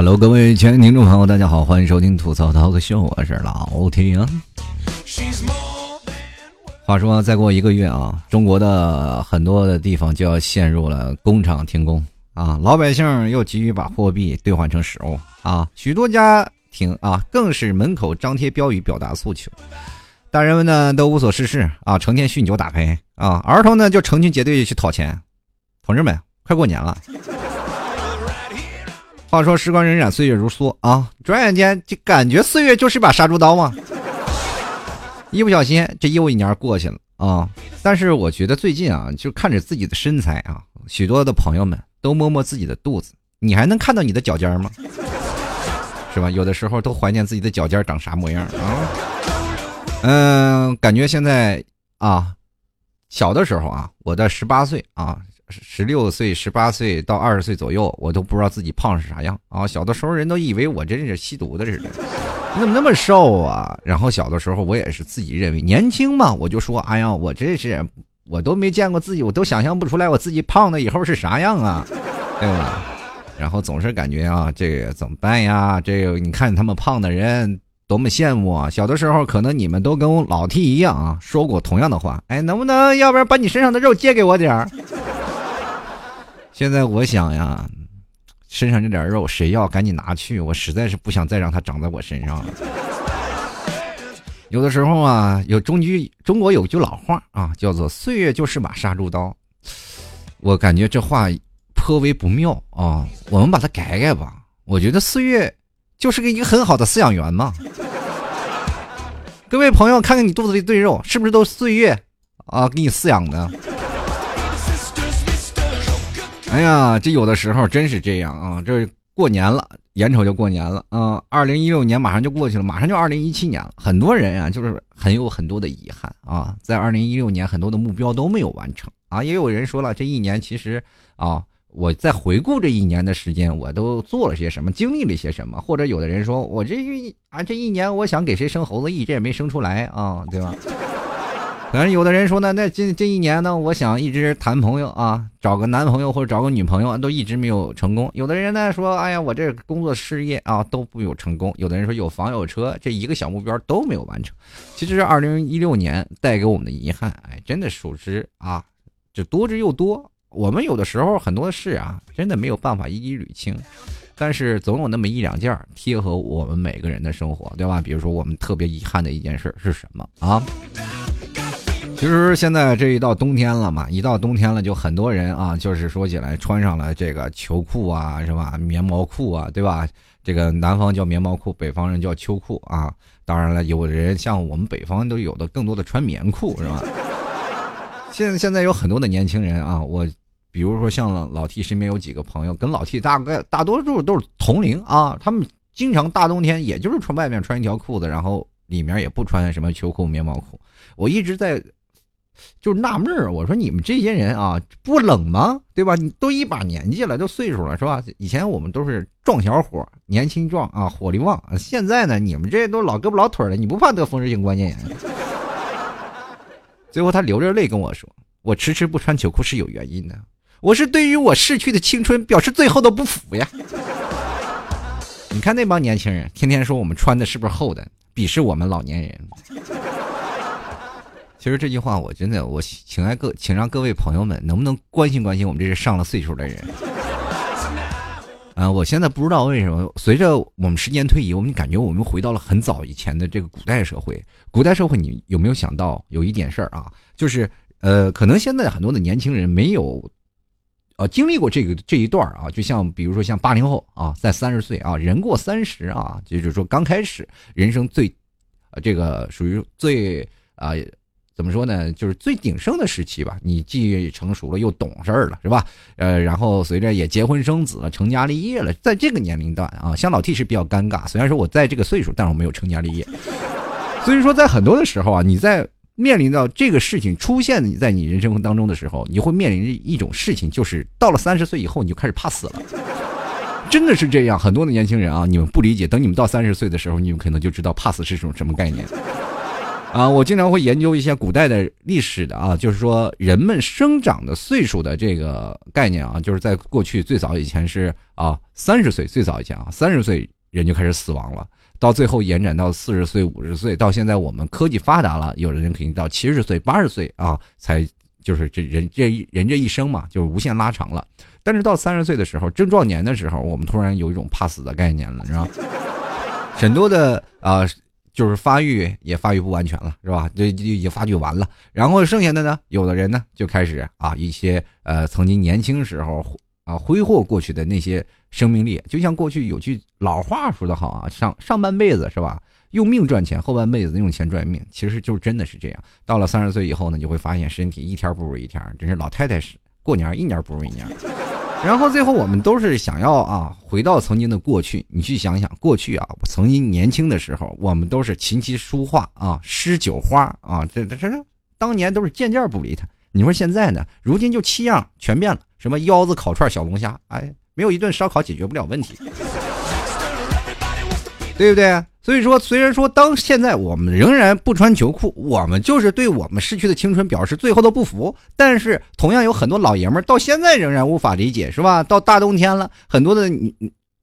Hello，各位亲爱的听众朋友，大家好，欢迎收听吐槽涛哥秀，我是老铁啊。话说，再过一个月啊，中国的很多的地方就要陷入了工厂停工啊，老百姓又急于把货币兑换成实物啊，许多家庭啊更是门口张贴标语表达诉求，大人们呢都无所事事啊，成天酗酒打牌啊，儿童呢就成群结队去讨钱，同志们，快过年了。话说时光荏苒，岁月如梭啊！转眼间就感觉岁月就是把杀猪刀嘛。一不小心，这又一年过去了啊！但是我觉得最近啊，就看着自己的身材啊，许多的朋友们都摸摸自己的肚子，你还能看到你的脚尖吗？是吧？有的时候都怀念自己的脚尖长啥模样啊。嗯，感觉现在啊，小的时候啊，我的十八岁啊。十六岁、十八岁到二十岁左右，我都不知道自己胖是啥样啊！小的时候人都以为我真是吸毒的似的，你怎么那么瘦啊？然后小的时候我也是自己认为年轻嘛，我就说，哎呀，我这是我都没见过自己，我都想象不出来我自己胖的以后是啥样啊，对吧？然后总是感觉啊，这个怎么办呀？这个你看他们胖的人多么羡慕啊！小的时候可能你们都跟我老 T 一样啊，说过同样的话，哎，能不能要不然把你身上的肉借给我点儿？现在我想呀，身上这点肉谁要赶紧拿去，我实在是不想再让它长在我身上了。有的时候啊，有中句中国有句老话啊，叫做“岁月就是把杀猪刀”，我感觉这话颇为不妙啊。我们把它改改吧，我觉得岁月就是个一个很好的饲养员嘛。各位朋友，看看你肚子里堆肉，是不是都岁月啊给你饲养的？哎呀，这有的时候真是这样啊！这过年了，眼瞅就过年了啊！二零一六年马上就过去了，马上就二零一七年了。很多人啊，就是很有很多的遗憾啊，在二零一六年很多的目标都没有完成啊。也有人说了，这一年其实啊，我在回顾这一年的时间，我都做了些什么，经历了些什么。或者有的人说我这啊这一年，我想给谁生猴子，一直也没生出来啊，对吧？反正有的人说呢，那这这一年呢，我想一直谈朋友啊，找个男朋友或者找个女朋友，都一直没有成功。有的人呢说，哎呀，我这工作事业啊都不有成功。有的人说有房有车，这一个小目标都没有完成。其实二零一六年带给我们的遗憾，哎，真的属实啊，这多之又多。我们有的时候很多事啊，真的没有办法一一捋清，但是总有那么一两件贴合我们每个人的生活，对吧？比如说我们特别遗憾的一件事是什么啊？其实现在这一到冬天了嘛，一到冬天了，就很多人啊，就是说起来穿上了这个秋裤啊，是吧？棉毛裤啊，对吧？这个南方叫棉毛裤，北方人叫秋裤啊。当然了，有的人像我们北方都有的更多的穿棉裤，是吧？现在现在有很多的年轻人啊，我比如说像老 T 身边有几个朋友，跟老 T 大概大多数都是同龄啊，他们经常大冬天也就是穿外面穿一条裤子，然后里面也不穿什么秋裤、棉毛裤。我一直在。就纳闷儿，我说你们这些人啊，不冷吗？对吧？你都一把年纪了，都岁数了，是吧？以前我们都是壮小伙，年轻壮啊，火力旺。现在呢，你们这都老胳膊老腿的，你不怕得风湿性关节炎？最后他流着泪跟我说：“我迟迟不穿秋裤是有原因的，我是对于我逝去的青春表示最后的不服呀。”你看那帮年轻人，天天说我们穿的是不是厚的，鄙视我们老年人。其实这句话我真的，我请爱各，请让各位朋友们能不能关心关心我们这些上了岁数的人？啊，我现在不知道为什么，随着我们时间推移，我们感觉我们回到了很早以前的这个古代社会。古代社会，你有没有想到有一点事儿啊？就是呃，可能现在很多的年轻人没有呃经历过这个这一段儿啊，就像比如说像八零后啊，在三十岁啊，人过三十啊，就是说刚开始人生最呃这个属于最啊。怎么说呢？就是最鼎盛的时期吧。你既成熟了，又懂事儿了，是吧？呃，然后随着也结婚生子了，成家立业了。在这个年龄段啊，像老 T 是比较尴尬。虽然说我在这个岁数，但是我没有成家立业。所以说，在很多的时候啊，你在面临到这个事情出现在你人生当中的时候，你会面临着一种事情，就是到了三十岁以后，你就开始怕死了。真的是这样，很多的年轻人啊，你们不理解。等你们到三十岁的时候，你们可能就知道怕死是种什么概念。啊，我经常会研究一些古代的历史的啊，就是说人们生长的岁数的这个概念啊，就是在过去最早以前是啊三十岁，最早以前啊三十岁人就开始死亡了，到最后延展到四十岁、五十岁，到现在我们科技发达了，有的人可以到七十岁、八十岁啊，才就是这人这人这一生嘛，就是无限拉长了。但是到三十岁的时候，正壮年的时候，我们突然有一种怕死的概念了，是吧？很多的啊。就是发育也发育不完全了，是吧？就就已经发育完了，然后剩下的呢，有的人呢就开始啊，一些呃曾经年轻时候啊挥霍过去的那些生命力，就像过去有句老话说的好啊，上上半辈子是吧，用命赚钱，后半辈子用钱赚命，其实就真的是这样。到了三十岁以后呢，就会发现身体一天不如一天，真是老太太是过年一年不如一年。然后最后我们都是想要啊，回到曾经的过去。你去想想，过去啊，我曾经年轻的时候，我们都是琴棋书画啊，诗酒花啊，这这这，当年都是件件不离他。你说现在呢？如今就七样全变了，什么腰子、烤串、小龙虾，哎，没有一顿烧烤解决不了问题。对不对？所以说，虽然说当现在我们仍然不穿球裤，我们就是对我们逝去的青春表示最后的不服。但是，同样有很多老爷们儿到现在仍然无法理解，是吧？到大冬天了，很多的女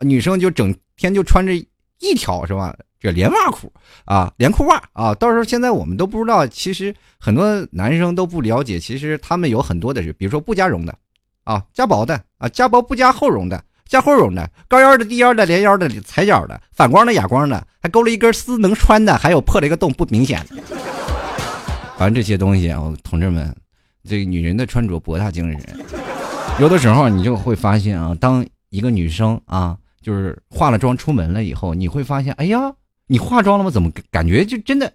女生就整天就穿着一条，是吧？这连袜裤啊，连裤袜啊。到时候现在我们都不知道，其实很多男生都不了解，其实他们有很多的是，比如说不加绒的，啊，加薄的啊，加薄不加厚绒的。加厚绒的、高腰的、低腰的、连腰的、踩脚的、反光的、哑光的，还勾了一根丝能穿的，还有破了一个洞不明显的。反正这些东西啊，同志们，这个女人的穿着博大精深。有的时候你就会发现啊，当一个女生啊，就是化了妆出门了以后，你会发现，哎呀，你化妆了吗？怎么感觉就真的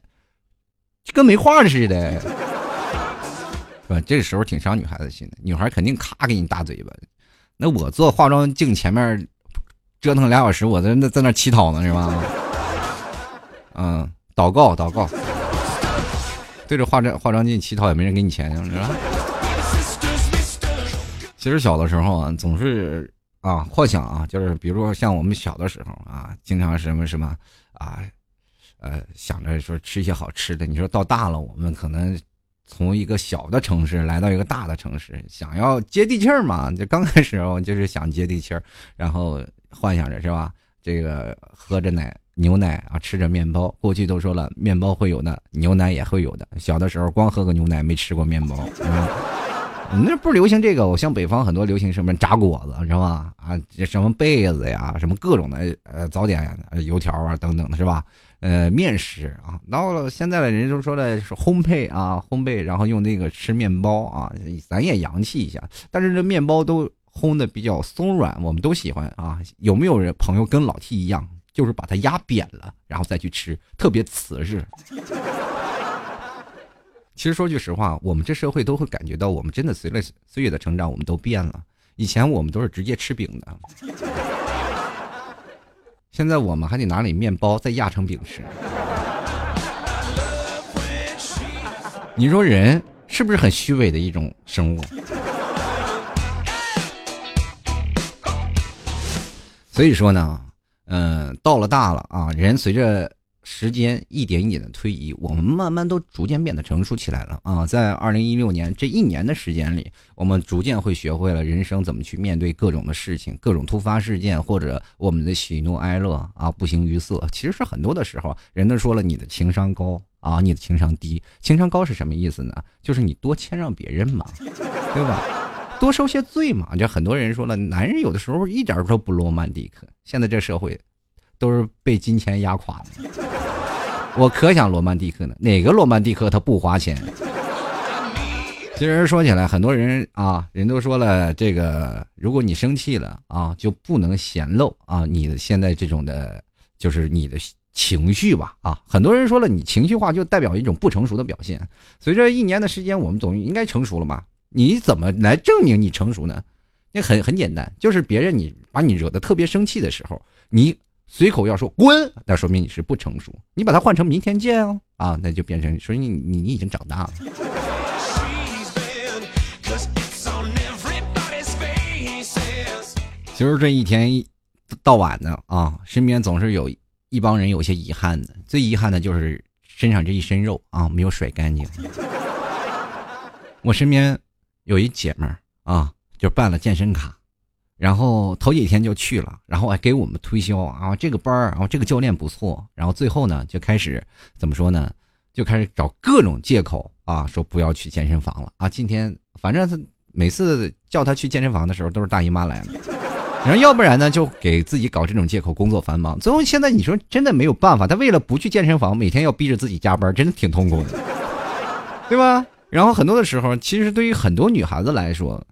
就跟没化似的？是吧？这个时候挺伤女孩子心的，女孩肯定咔给你大嘴巴。那我坐化妆镜前面折腾俩小时，我在那在那乞讨呢，是吧？嗯，祷告祷告，对着化妆化妆镜乞讨也没人给你钱，是吧？其实小的时候啊，总是啊幻想啊，就是比如说像我们小的时候啊，经常什么什么啊，呃，想着说吃一些好吃的。你说到大了，我们可能。从一个小的城市来到一个大的城市，想要接地气儿嘛？就刚开始我就是想接地气儿，然后幻想着是吧？这个喝着奶牛奶啊，吃着面包。过去都说了，面包会有的，牛奶也会有的。小的时候光喝个牛奶，没吃过面包。那不流行这个，我像北方很多流行什么炸果子是吧？啊，什么被子呀，什么各种的呃早点，油条啊等等的是吧？呃，面食啊，到了现在的人都说的是烘焙啊，烘焙，然后用那个吃面包啊，咱也洋气一下。但是这面包都烘的比较松软，我们都喜欢啊。有没有人朋友跟老 T 一样，就是把它压扁了，然后再去吃，特别瓷实。其实说句实话，我们这社会都会感觉到，我们真的随了岁月的成长，我们都变了。以前我们都是直接吃饼的。现在我们还得拿里面包再压成饼吃，你说人是不是很虚伪的一种生物？所以说呢，嗯，到了大了啊，人随着。时间一点一点的推移，我们慢慢都逐渐变得成熟起来了啊！在二零一六年这一年的时间里，我们逐渐会学会了人生怎么去面对各种的事情、各种突发事件，或者我们的喜怒哀乐啊，不形于色。其实是很多的时候，人都说了你的情商高啊，你的情商低。情商高是什么意思呢？就是你多谦让别人嘛，对吧？多受些罪嘛。就很多人说了，男人有的时候一点都不罗曼蒂克。现在这社会。都是被金钱压垮的，我可想罗曼蒂克呢。哪个罗曼蒂克他不花钱？其实说起来，很多人啊，人都说了，这个如果你生气了啊，就不能显露啊，你的现在这种的，就是你的情绪吧啊。很多人说了，你情绪化就代表一种不成熟的表现。随着一年的时间，我们总应该成熟了嘛？你怎么来证明你成熟呢？那很很简单，就是别人你把你惹得特别生气的时候，你。随口要说滚，那说明你是不成熟。你把它换成明天见哦，啊，那就变成说你你你已经长大了。其实这一天到晚的啊，身边总是有一帮人有些遗憾的。最遗憾的就是身上这一身肉啊没有甩干净。我身边有一姐们儿啊，就办了健身卡，然后头几天就去了，然后还给我们推销啊这个班儿，然后这个教练不错，然后最后呢就开始怎么说呢？就开始找各种借口啊，说不要去健身房了啊。今天反正他每次叫他去健身房的时候，都是大姨妈来了。然后要不然呢，就给自己搞这种借口，工作繁忙。最后现在你说真的没有办法，他为了不去健身房，每天要逼着自己加班，真的挺痛苦的，对吧？然后很多的时候，其实对于很多女孩子来说，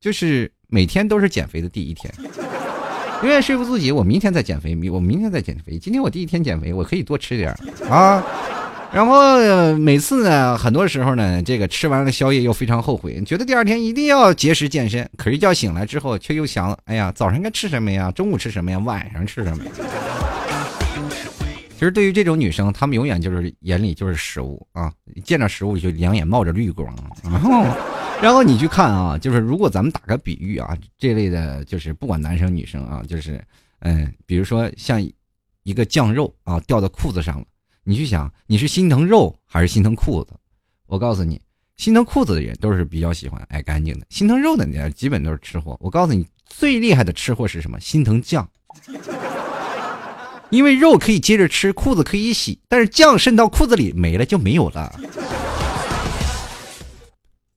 就是每天都是减肥的第一天，永远说服自己，我明天再减肥，我明天再减肥，今天我第一天减肥，我可以多吃点啊。然后每次呢，很多时候呢，这个吃完了宵夜又非常后悔，觉得第二天一定要节食健身。可是，一觉醒来之后，却又想，哎呀，早上该吃什么呀？中午吃什么呀？晚上吃什么？其实，对于这种女生，她们永远就是眼里就是食物啊，见着食物就两眼冒着绿光。然后，然后你去看啊，就是如果咱们打个比喻啊，这类的，就是不管男生女生啊，就是，嗯，比如说像一个酱肉啊，掉到裤子上了。你去想，你是心疼肉还是心疼裤子？我告诉你，心疼裤子的人都是比较喜欢爱干净的，心疼肉的人基本都是吃货。我告诉你，最厉害的吃货是什么？心疼酱，因为肉可以接着吃，裤子可以洗，但是酱渗到裤子里没了就没有了。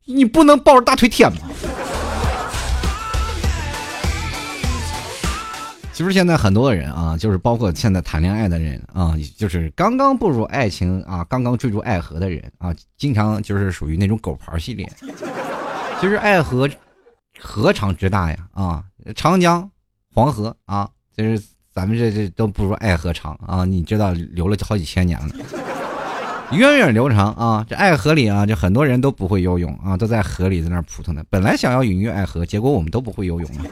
你不能抱着大腿舔吗？其实现在很多的人啊，就是包括现在谈恋爱的人啊，就是刚刚步入爱情啊，刚刚坠入爱河的人啊，经常就是属于那种狗刨系列。其实爱河何尝之大呀？啊，长江、黄河啊，就是咱们这这都不如爱河长啊！你知道流了好几千年了，源远流长啊！这爱河里啊，就很多人都不会游泳啊，都在河里在那扑腾呢。本来想要隐喻爱河，结果我们都不会游泳啊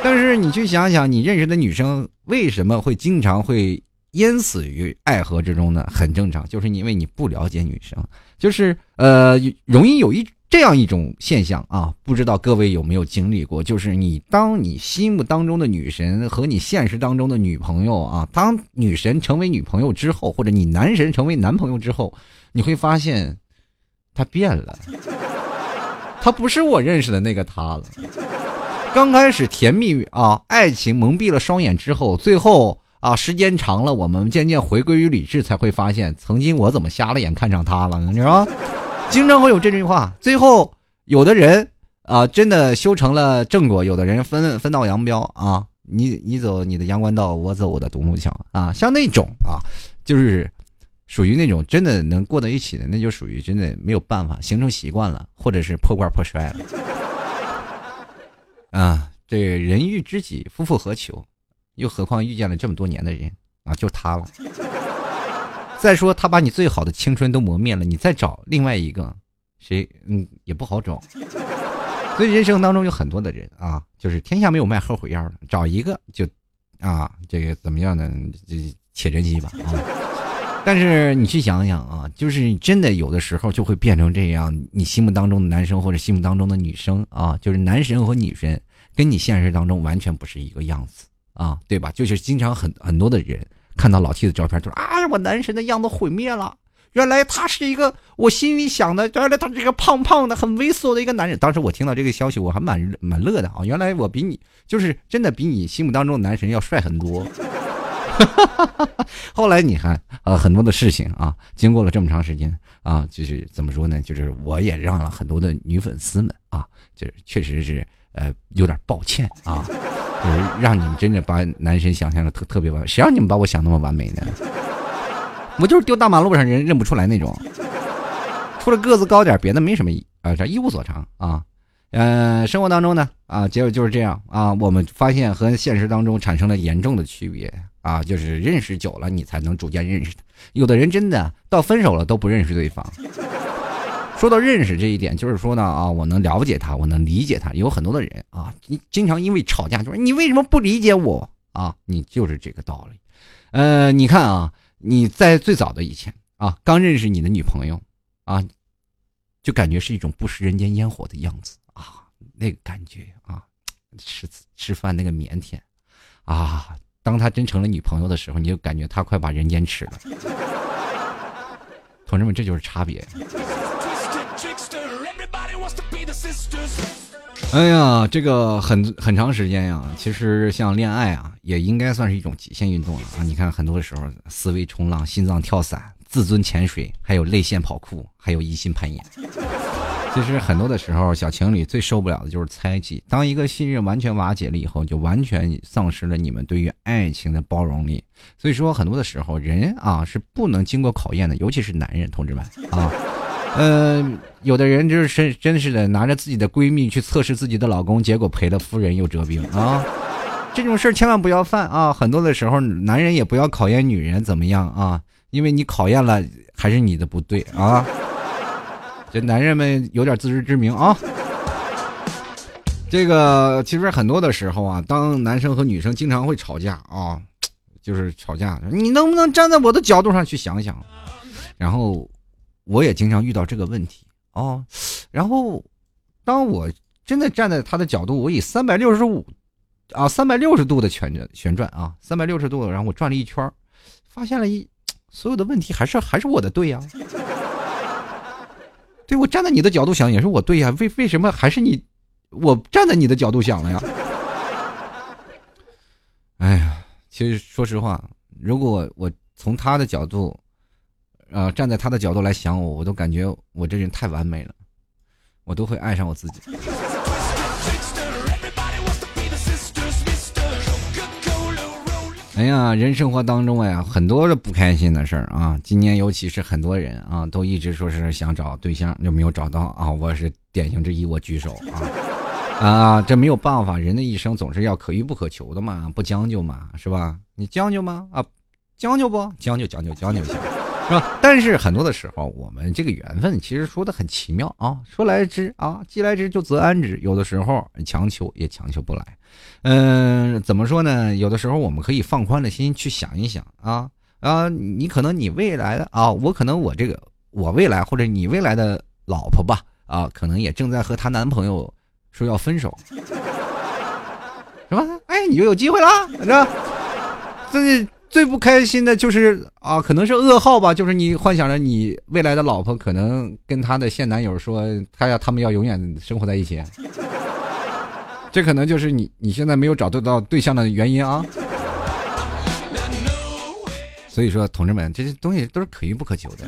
但是你去想想，你认识的女生为什么会经常会淹死于爱河之中呢？很正常，就是因为你不了解女生，就是呃，容易有一这样一种现象啊，不知道各位有没有经历过？就是你当你心目当中的女神和你现实当中的女朋友啊，当女神成为女朋友之后，或者你男神成为男朋友之后，你会发现他变了，他不是我认识的那个他了。刚开始甜蜜啊，爱情蒙蔽了双眼之后，最后啊，时间长了，我们渐渐回归于理智，才会发现，曾经我怎么瞎了眼看上他了？你说？经常会有这句话。最后，有的人啊，真的修成了正果；有的人分分道扬镳啊，你你走你的阳关道，我走我的独木桥啊。像那种啊，就是属于那种真的能过到一起的，那就属于真的没有办法形成习惯了，或者是破罐破摔了。啊，这人遇知己，夫复何求？又何况遇见了这么多年的人啊，就他了。再说他把你最好的青春都磨灭了，你再找另外一个，谁嗯也不好找。所以人生当中有很多的人啊，就是天下没有卖后悔药的，找一个就啊，这个怎么样呢？这且珍惜吧啊。但是你去想想啊，就是真的有的时候就会变成这样，你心目当中的男生或者心目当中的女生啊，就是男神和女神，跟你现实当中完全不是一个样子啊，对吧？就是经常很很多的人看到老七的照片，就说啊，我男神的样子毁灭了，原来他是一个我心里想的，原来他是一个胖胖的、很猥琐的一个男人。当时我听到这个消息，我还蛮蛮乐的啊，原来我比你就是真的比你心目当中的男神要帅很多。后来你看，呃，很多的事情啊，经过了这么长时间啊，就是怎么说呢？就是我也让了很多的女粉丝们啊，就是确实是呃有点抱歉啊，让你们真的把男神想象的特特别完，谁让你们把我想那么完美呢？我就是丢大马路上人认不出来那种，除了个子高点，别的没什么啊，这一无所长啊。嗯，生活当中呢啊，结果就是这样啊，我们发现和现实当中产生了严重的区别。啊，就是认识久了，你才能逐渐认识他。有的人真的到分手了都不认识对方。说到认识这一点，就是说呢啊，我能了解他，我能理解他。有很多的人啊，你经常因为吵架就说你为什么不理解我啊？你就是这个道理。呃，你看啊，你在最早的以前啊，刚认识你的女朋友啊，就感觉是一种不食人间烟火的样子啊，那个感觉啊，吃吃饭那个腼腆啊。当他真成了女朋友的时候，你就感觉他快把人间吃了。同志们，这就是差别。哎呀，这个很很长时间呀，其实像恋爱啊，也应该算是一种极限运动了啊。你看，很多的时候，思维冲浪、心脏跳伞、自尊潜水，还有泪腺跑酷，还有疑心攀岩。其实很多的时候，小情侣最受不了的就是猜忌。当一个信任完全瓦解了以后，就完全丧失了你们对于爱情的包容力。所以说，很多的时候，人啊是不能经过考验的，尤其是男人，同志们啊，嗯，有的人就是真真是的，拿着自己的闺蜜去测试自己的老公，结果赔了夫人又折兵啊！这种事儿千万不要犯啊！很多的时候，男人也不要考验女人怎么样啊，因为你考验了，还是你的不对啊。这男人们有点自知之明啊！这个其实很多的时候啊，当男生和女生经常会吵架啊，就是吵架，你能不能站在我的角度上去想想？然后我也经常遇到这个问题啊。然后当我真的站在他的角度，我以三百六十五啊，三百六十度的旋转旋转啊，三百六十度，然后我转了一圈，发现了一所有的问题还是还是我的对呀。对我站在你的角度想也是我对呀，为为什么还是你？我站在你的角度想了呀。哎呀，其实说实话，如果我从他的角度，呃，站在他的角度来想我，我都感觉我这人太完美了，我都会爱上我自己。哎呀，人生活当中呀，很多的不开心的事儿啊。今年尤其是很多人啊，都一直说是想找对象，就没有找到啊。我是典型之一，我举手啊啊！这没有办法，人的一生总是要可遇不可求的嘛，不将就嘛，是吧？你将就吗？啊，将就不？将就将就将就行，是吧？但是很多的时候，我们这个缘分其实说的很奇妙啊，说来之啊，既来之就则安之。有的时候强求也强求不来。嗯，怎么说呢？有的时候我们可以放宽了心去想一想啊啊，你可能你未来的啊，我可能我这个我未来或者你未来的老婆吧啊，可能也正在和她男朋友说要分手，是吧？哎，你就有机会啦，是吧？最最不开心的就是啊，可能是噩耗吧，就是你幻想着你未来的老婆可能跟她的现男友说，他要他们要永远生活在一起。这可能就是你你现在没有找得到对象的原因啊！所以说，同志们，这些东西都是可遇不可求的。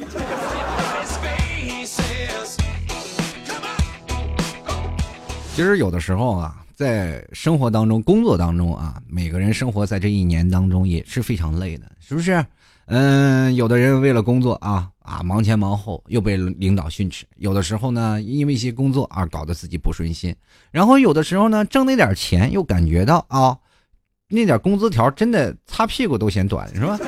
其实有的时候啊，在生活当中、工作当中啊，每个人生活在这一年当中也是非常累的，是不是？嗯，有的人为了工作啊啊忙前忙后，又被领导训斥；有的时候呢，因为一些工作而搞得自己不顺心；然后有的时候呢，挣那点钱又感觉到啊，那点工资条真的擦屁股都嫌短，是吧？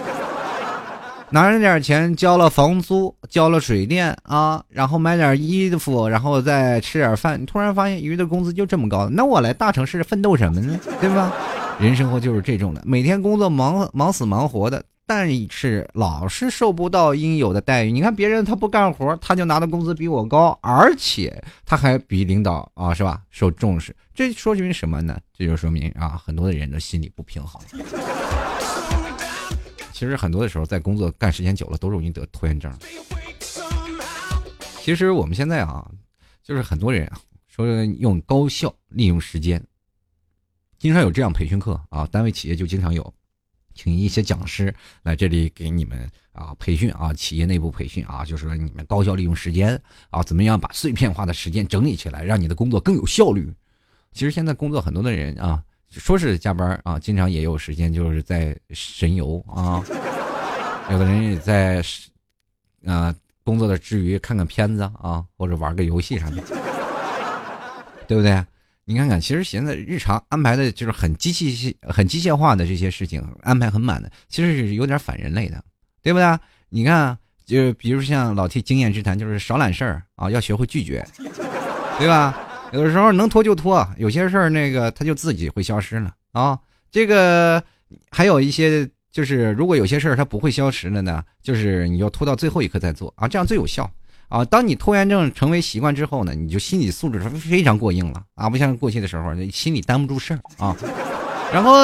拿着点钱交了房租，交了水电啊，然后买点衣服，然后再吃点饭，你突然发现鱼的工资就这么高，那我来大城市奋斗什么呢？对吧？人生活就是这种的，每天工作忙忙死忙活的。但是老是受不到应有的待遇。你看别人他不干活，他就拿的工资比我高，而且他还比领导啊，是吧？受重视。这说明什么呢？这就说明啊，很多的人的心理不平衡。其实很多的时候，在工作干时间久了，都容易得拖延症。其实我们现在啊，就是很多人，说用高效利用时间，经常有这样培训课啊，单位企业就经常有。请一些讲师来这里给你们啊培训啊，企业内部培训啊，就是说你们高效利用时间啊，怎么样把碎片化的时间整理起来，让你的工作更有效率。其实现在工作很多的人啊，说是加班啊，经常也有时间就是在神游啊，有的人也在啊工作的之余看看片子啊，或者玩个游戏啥的，对不对？你看看，其实现在日常安排的就是很机器、很机械化的这些事情，安排很满的，其实是有点反人类的，对不对？你看，就比如像老 T 经验之谈，就是少揽事儿啊，要学会拒绝，对吧？有的时候能拖就拖，有些事儿那个他就自己会消失了啊。这个还有一些就是，如果有些事儿它不会消失了呢，就是你要拖到最后一刻再做啊，这样最有效。啊，当你拖延症成为习惯之后呢，你就心理素质是非常过硬了啊，不像过去的时候，心里担不住事儿啊。然后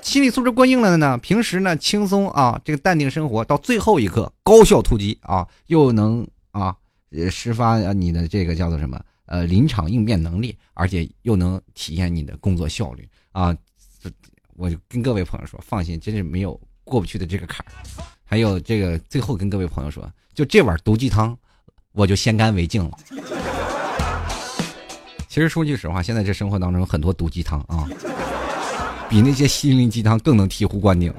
心理素质过硬了的呢，平时呢轻松啊，这个淡定生活，到最后一刻高效突击啊，又能啊，呃，释发你的这个叫做什么呃临场应变能力，而且又能体验你的工作效率啊。我就跟各位朋友说，放心，真是没有过不去的这个坎儿。还有这个最后跟各位朋友说，就这碗毒鸡汤，我就先干为敬了。其实说句实话，现在这生活当中很多毒鸡汤啊。比那些心灵鸡汤更能醍醐灌顶。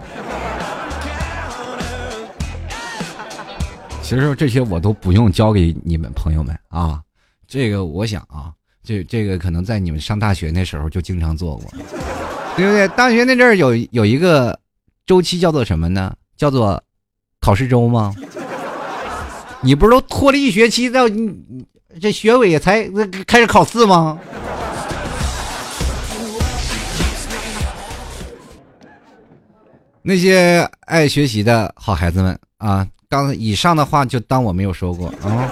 其实这些我都不用教给你们朋友们啊，这个我想啊，这这个可能在你们上大学那时候就经常做过，对不对？大学那阵儿有有一个周期叫做什么呢？叫做考试周吗？你不是都拖了一学期，到你这学委才开始考试吗？那些爱学习的好孩子们啊，刚以上的话就当我没有说过啊。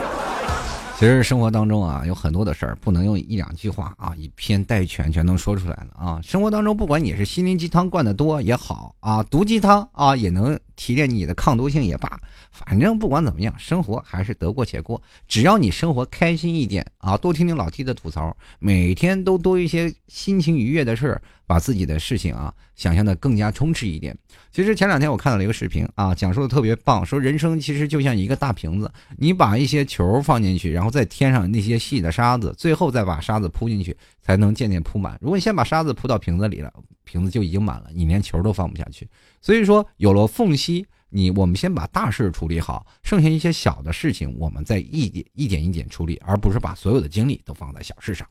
其实生活当中啊，有很多的事儿不能用一两句话啊，以偏概全全能说出来的啊。生活当中，不管你是心灵鸡汤灌的多也好啊，毒鸡汤啊也能提炼你的抗毒性也罢，反正不管怎么样，生活还是得过且过。只要你生活开心一点啊，多听听老 T 的吐槽，每天都多一些心情愉悦的事儿，把自己的事情啊想象的更加充实一点。其实前两天我看到了一个视频啊，讲述的特别棒，说人生其实就像一个大瓶子，你把一些球放进去，然后再添上那些细的沙子，最后再把沙子铺进去，才能渐渐铺满。如果你先把沙子铺到瓶子里了，瓶子就已经满了，你连球都放不下去。所以说，有了缝隙，你我们先把大事处理好，剩下一些小的事情，我们再一点一点一点处理，而不是把所有的精力都放在小事上。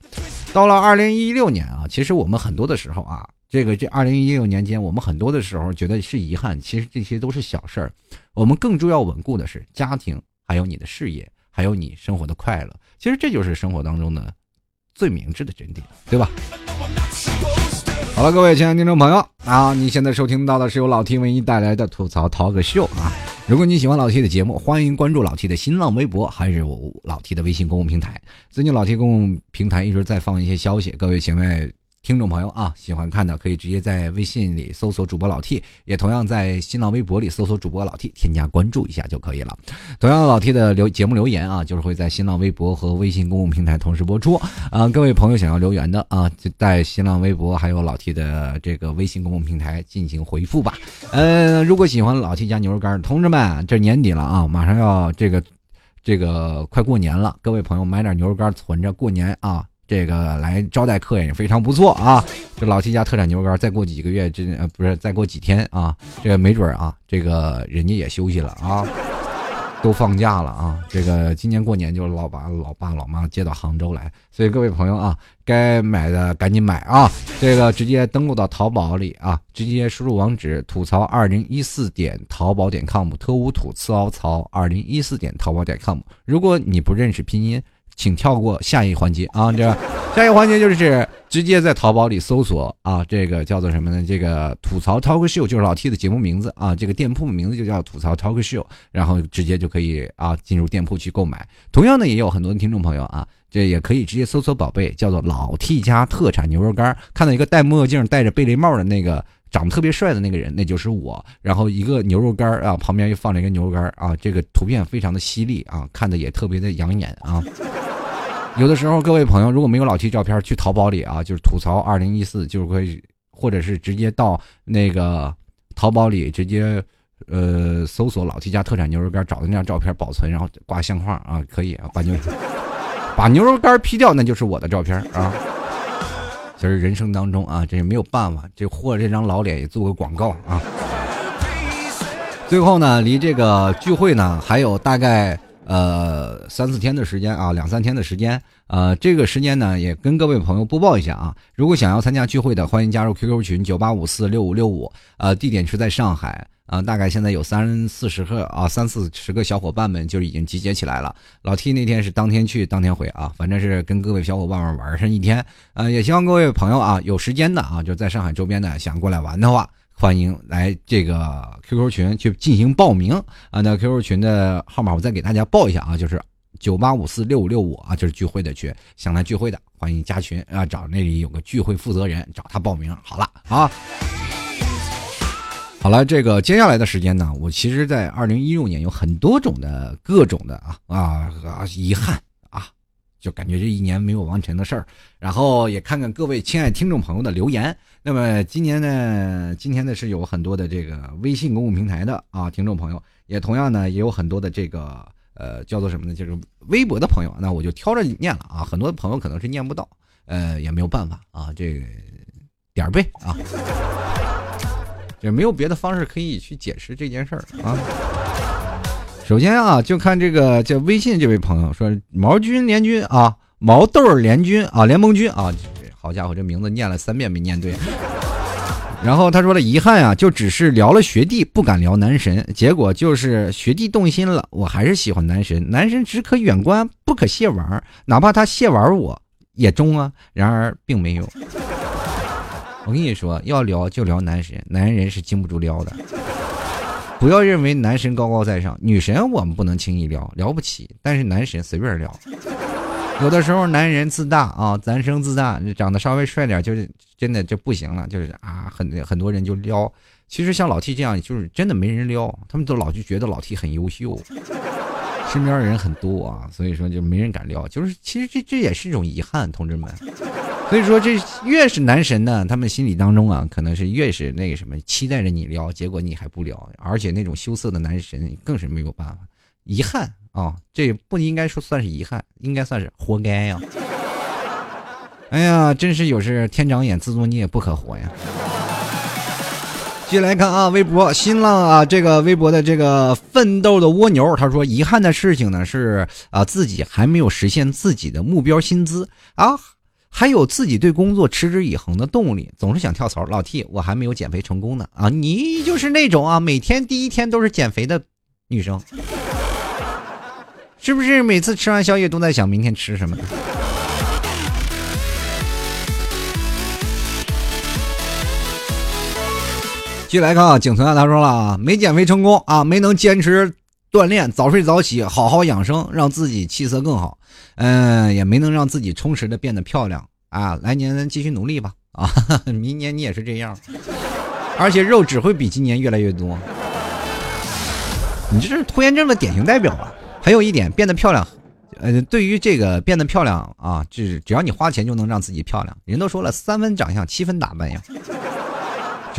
到了二零一六年啊，其实我们很多的时候啊。这个这二零一六年间，我们很多的时候觉得是遗憾，其实这些都是小事儿。我们更重要稳固的是家庭，还有你的事业，还有你生活的快乐。其实这就是生活当中的最明智的真谛，对吧？好了，各位亲爱的听众朋友啊，你现在收听到的是由老 T 为你带来的吐槽涛哥秀啊。如果你喜欢老 T 的节目，欢迎关注老 T 的新浪微博，还有老 T 的微信公共平台。最近老 T 公共平台一直在放一些消息，各位请问。听众朋友啊，喜欢看的可以直接在微信里搜索主播老 T，也同样在新浪微博里搜索主播老 T，添加关注一下就可以了。同样老 T 的留节目留言啊，就是会在新浪微博和微信公共平台同时播出啊。各位朋友想要留言的啊，就在新浪微博还有老 T 的这个微信公共平台进行回复吧。呃，如果喜欢老 T 家牛肉干，同志们，这年底了啊，马上要这个这个快过年了，各位朋友买点牛肉干存着过年啊。这个来招待客人也非常不错啊！这老七家特产牛肉干，再过几个月，这呃不是再过几天啊，这个没准啊，这个人家也休息了啊，都放假了啊。这个今年过年就老把老爸老妈接到杭州来，所以各位朋友啊，该买的赶紧买啊！这个直接登录到淘宝里啊，直接输入网址吐槽二零一四点淘宝点 com，特务吐槽槽二零一四点淘宝点 com。如果你不认识拼音。请跳过下一环节啊！这下一个环节就是直接在淘宝里搜索啊，这个叫做什么呢？这个吐槽 talk show 就是老 T 的节目名字啊，这个店铺名字就叫吐槽 talk show，然后直接就可以啊进入店铺去购买。同样呢，也有很多的听众朋友啊，这也可以直接搜索宝贝，叫做老 T 家特产牛肉干，看到一个戴墨镜、戴着贝雷帽的那个。长得特别帅的那个人，那就是我。然后一个牛肉干啊，旁边又放了一个牛肉干啊，这个图片非常的犀利啊，看的也特别的养眼啊。有的时候，各位朋友如果没有老 T 照片，去淘宝里啊，就是吐槽二零一四，就是可以，或者是直接到那个淘宝里直接呃搜索老 T 家特产牛肉干，找的那张照片保存，然后挂相框啊，可以啊，把牛把牛肉干 P 掉，那就是我的照片啊。其实人生当中啊，这也没有办法，这或者这张老脸也做个广告啊。最后呢，离这个聚会呢还有大概呃三四天的时间啊，两三天的时间。呃，这个时间呢也跟各位朋友播报一下啊。如果想要参加聚会的，欢迎加入 QQ 群九八五四六五六五，呃，地点是在上海。啊，大概现在有三四十个啊，三四十个小伙伴们就已经集结起来了。老 T 那天是当天去当天回啊，反正是跟各位小伙伴们玩上一天。呃，也希望各位朋友啊，有时间的啊，就在上海周边的想过来玩的话，欢迎来这个 QQ 群去进行报名啊。那 QQ 群的号码我再给大家报一下啊，就是九八五四六五六五啊，就是聚会的群，想来聚会的欢迎加群啊，找那里有个聚会负责人，找他报名。好了啊，好了，这个接下来的时间呢，我其实，在二零一六年有很多种的各种的啊啊啊遗憾。就感觉这一年没有完成的事儿，然后也看看各位亲爱听众朋友的留言。那么今年呢，今天呢是有很多的这个微信公共平台的啊听众朋友，也同样呢也有很多的这个呃叫做什么呢，就是微博的朋友。那我就挑着念了啊，很多朋友可能是念不到，呃也没有办法啊，这个点儿背啊，也没有别的方式可以去解释这件事儿啊。首先啊，就看这个叫微信这位朋友说毛军联军啊，毛豆联军啊，联盟军啊，好家伙，这名字念了三遍没念对。然后他说了，遗憾啊，就只是聊了学弟，不敢聊男神，结果就是学弟动心了，我还是喜欢男神，男神只可远观，不可亵玩，哪怕他亵玩我也中啊。然而并没有。我跟你说，要聊就聊男神，男人是经不住撩的。不要认为男神高高在上，女神我们不能轻易撩，撩不起。但是男神随便撩。有的时候男人自大啊，男生自大，长得稍微帅点就是真的就不行了，就是啊，很很多人就撩。其实像老 T 这样，就是真的没人撩，他们都老就觉得老 T 很优秀，身边的人很多啊，所以说就没人敢撩。就是其实这这也是一种遗憾，同志们。所以说，这越是男神呢，他们心里当中啊，可能是越是那个什么，期待着你撩，结果你还不撩，而且那种羞涩的男神更是没有办法，遗憾啊，这不应该说算是遗憾，应该算是活该呀。哎呀，真是有时天长眼，自作孽不可活呀。继续来看啊，微博、新浪啊，这个微博的这个奋斗的蜗牛，他说遗憾的事情呢是啊，自己还没有实现自己的目标薪资啊。还有自己对工作持之以恒的动力，总是想跳槽。老 T，我还没有减肥成功呢啊！你就是那种啊，每天第一天都是减肥的女生，是不是？每次吃完宵夜都在想明天吃什么？继续来看啊，景存啊，他说了啊，没减肥成功啊，没能坚持锻炼，早睡早起，好好养生，让自己气色更好。嗯，也没能让自己充实的变得漂亮啊！来年咱继续努力吧啊！明年你也是这样，而且肉只会比今年越来越多。你这是拖延症的典型代表啊！还有一点，变得漂亮，呃，对于这个变得漂亮啊，就是只要你花钱就能让自己漂亮。人都说了，三分长相，七分打扮呀。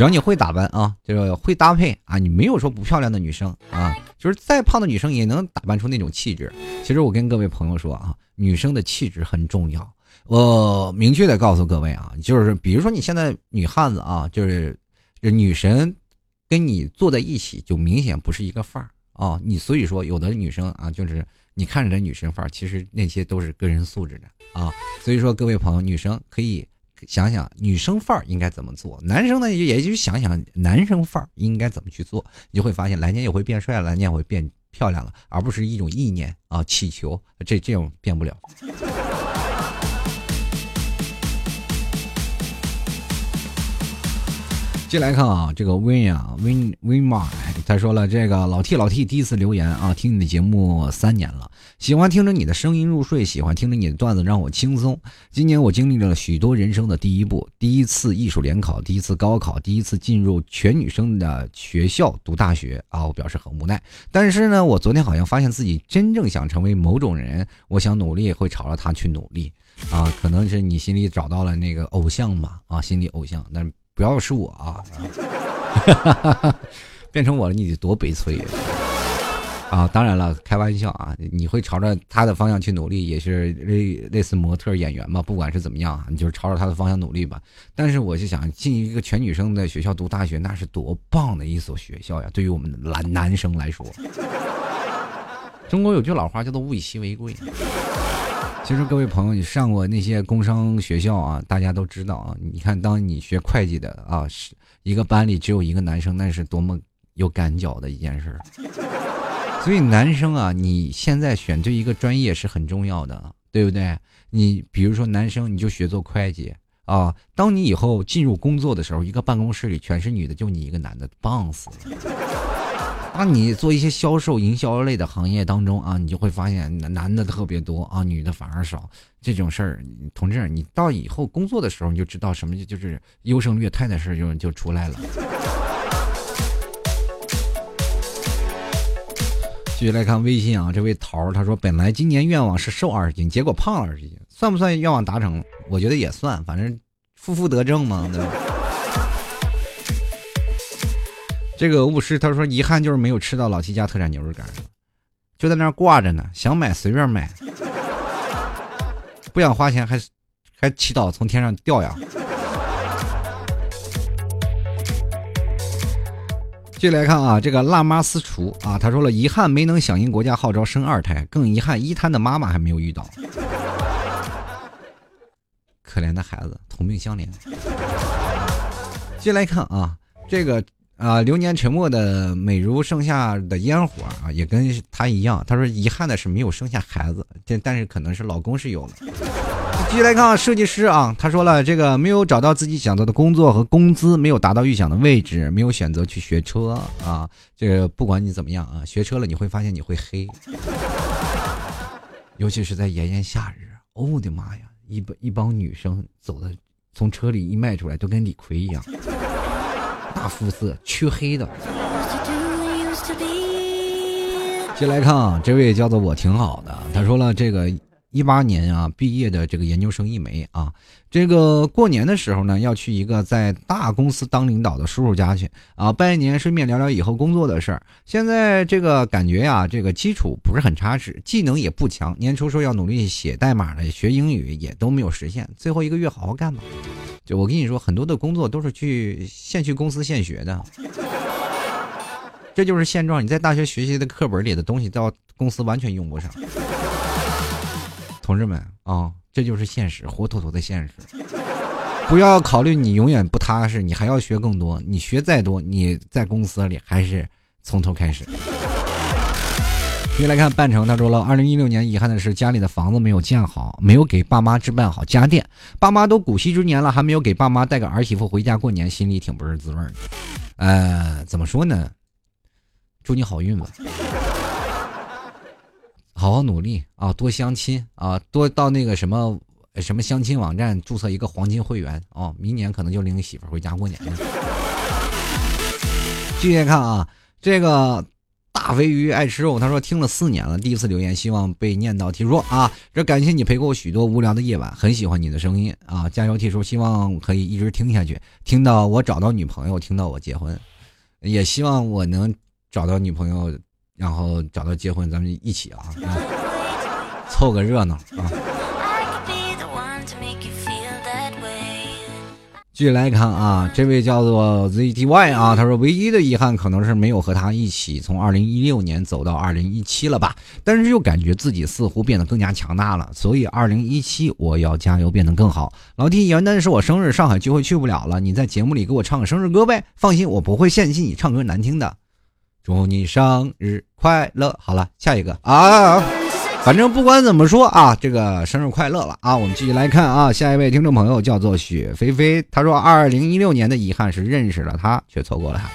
只要你会打扮啊，就是会搭配啊，你没有说不漂亮的女生啊，就是再胖的女生也能打扮出那种气质。其实我跟各位朋友说啊。女生的气质很重要，我明确的告诉各位啊，就是比如说你现在女汉子啊，就是女神跟你坐在一起，就明显不是一个范儿啊。你所以说有的女生啊，就是你看着她女神范儿，其实那些都是个人素质的啊。所以说各位朋友，女生可以想想女生范儿应该怎么做，男生呢也就想想男生范儿应该怎么去做，你就会发现来年也会变帅，来年也会变。漂亮了，而不是一种意念啊，祈求这这种变不了。进来看啊，这个 win 啊，威威马，他说了，这个老 T 老 T 第一次留言啊，听你的节目三年了，喜欢听着你的声音入睡，喜欢听着你的段子让我轻松。今年我经历了许多人生的第一步，第一次艺术联考，第一次高考，第一次进入全女生的学校读大学啊，我表示很无奈。但是呢，我昨天好像发现自己真正想成为某种人，我想努力会朝着他去努力啊，可能是你心里找到了那个偶像吧啊，心里偶像，但是。不要是我啊！变成我了，你得多悲催呀啊！当然了，开玩笑啊！你会朝着他的方向去努力，也是类类似模特演员嘛？不管是怎么样啊，你就是朝着他的方向努力吧。但是我就想进一个全女生的学校读大学，那是多棒的一所学校呀！对于我们男男生来说，中国有句老话叫做“物以稀为贵”。其实各位朋友，你上过那些工商学校啊，大家都知道啊。你看，当你学会计的啊，是一个班里只有一个男生，那是多么有赶脚的一件事。所以男生啊，你现在选对一个专业是很重要的，对不对？你比如说男生，你就学做会计啊。当你以后进入工作的时候，一个办公室里全是女的，就你一个男的，棒死了。当你做一些销售、营销类的行业当中啊，你就会发现男的特别多啊，女的反而少。这种事儿，同志，你到以后工作的时候，你就知道什么就是优胜劣汰的事儿就就出来了。继续来看微信啊，这位桃儿他说，本来今年愿望是瘦二十斤，结果胖了二十斤，算不算愿望达成？我觉得也算，反正负负得正嘛，这个巫师他说，遗憾就是没有吃到老七家特产牛肉干，就在那挂着呢，想买随便买，不想花钱还还祈祷从天上掉呀。继续来看啊，这个辣妈私厨啊，他说了，遗憾没能响应国家号召生二胎，更遗憾一胎的妈妈还没有遇到，可怜的孩子，同病相怜。接来看啊，这个。啊，流年沉默的美如盛夏的烟火啊，也跟他一样。他说遗憾的是没有生下孩子，但但是可能是老公是有了。继续来看设计师啊，他说了这个没有找到自己想做的工作和工资，没有达到预想的位置，没有选择去学车啊。这个不管你怎么样啊，学车了你会发现你会黑，尤其是在炎炎夏日。哦我的妈呀，一帮一帮女生走的从车里一迈出来都跟李逵一样。大肤色，黢黑的。接来看啊，这位叫做我挺好的，他说了这个一八年啊毕业的这个研究生一枚啊，这个过年的时候呢要去一个在大公司当领导的叔叔家去啊拜年，顺便聊聊以后工作的事儿。现在这个感觉呀，这个基础不是很扎实，技能也不强。年初说要努力写代码的，学英语也都没有实现。最后一个月好好干吧。就我跟你说，很多的工作都是去现去公司现学的，这就是现状。你在大学学习的课本里的东西，到公司完全用不上。同志们啊，这就是现实，活脱脱的现实。不要考虑你永远不踏实，你还要学更多。你学再多，你在公司里还是从头开始。接来看半程，他说了，二零一六年遗憾的是家里的房子没有建好，没有给爸妈置办好家电。爸妈都古稀之年了，还没有给爸妈带个儿媳妇回家过年，心里挺不是滋味的。呃，怎么说呢？祝你好运吧，好好努力啊，多相亲啊，多到那个什么什么相亲网站注册一个黄金会员啊，明年可能就领媳妇回家过年了。继续看啊，这个。大肥鱼爱吃肉，他说听了四年了，第一次留言，希望被念到。提说啊，这感谢你陪过我许多无聊的夜晚，很喜欢你的声音啊，加油！提说希望可以一直听下去，听到我找到女朋友，听到我结婚，也希望我能找到女朋友，然后找到结婚，咱们一起啊，凑个热闹啊。继续来看啊，这位叫做 ZTY 啊，他说唯一的遗憾可能是没有和他一起从二零一六年走到二零一七了吧，但是又感觉自己似乎变得更加强大了，所以二零一七我要加油变得更好。老弟，元旦是我生日，上海聚会去不了了，你在节目里给我唱个生日歌呗，放心，我不会嫌弃你唱歌难听的。祝你生日快乐！好了，下一个啊。反正不管怎么说啊，这个生日快乐了啊！我们继续来看啊，下一位听众朋友叫做雪菲菲，他说，二零一六年的遗憾是认识了他，却错过了他。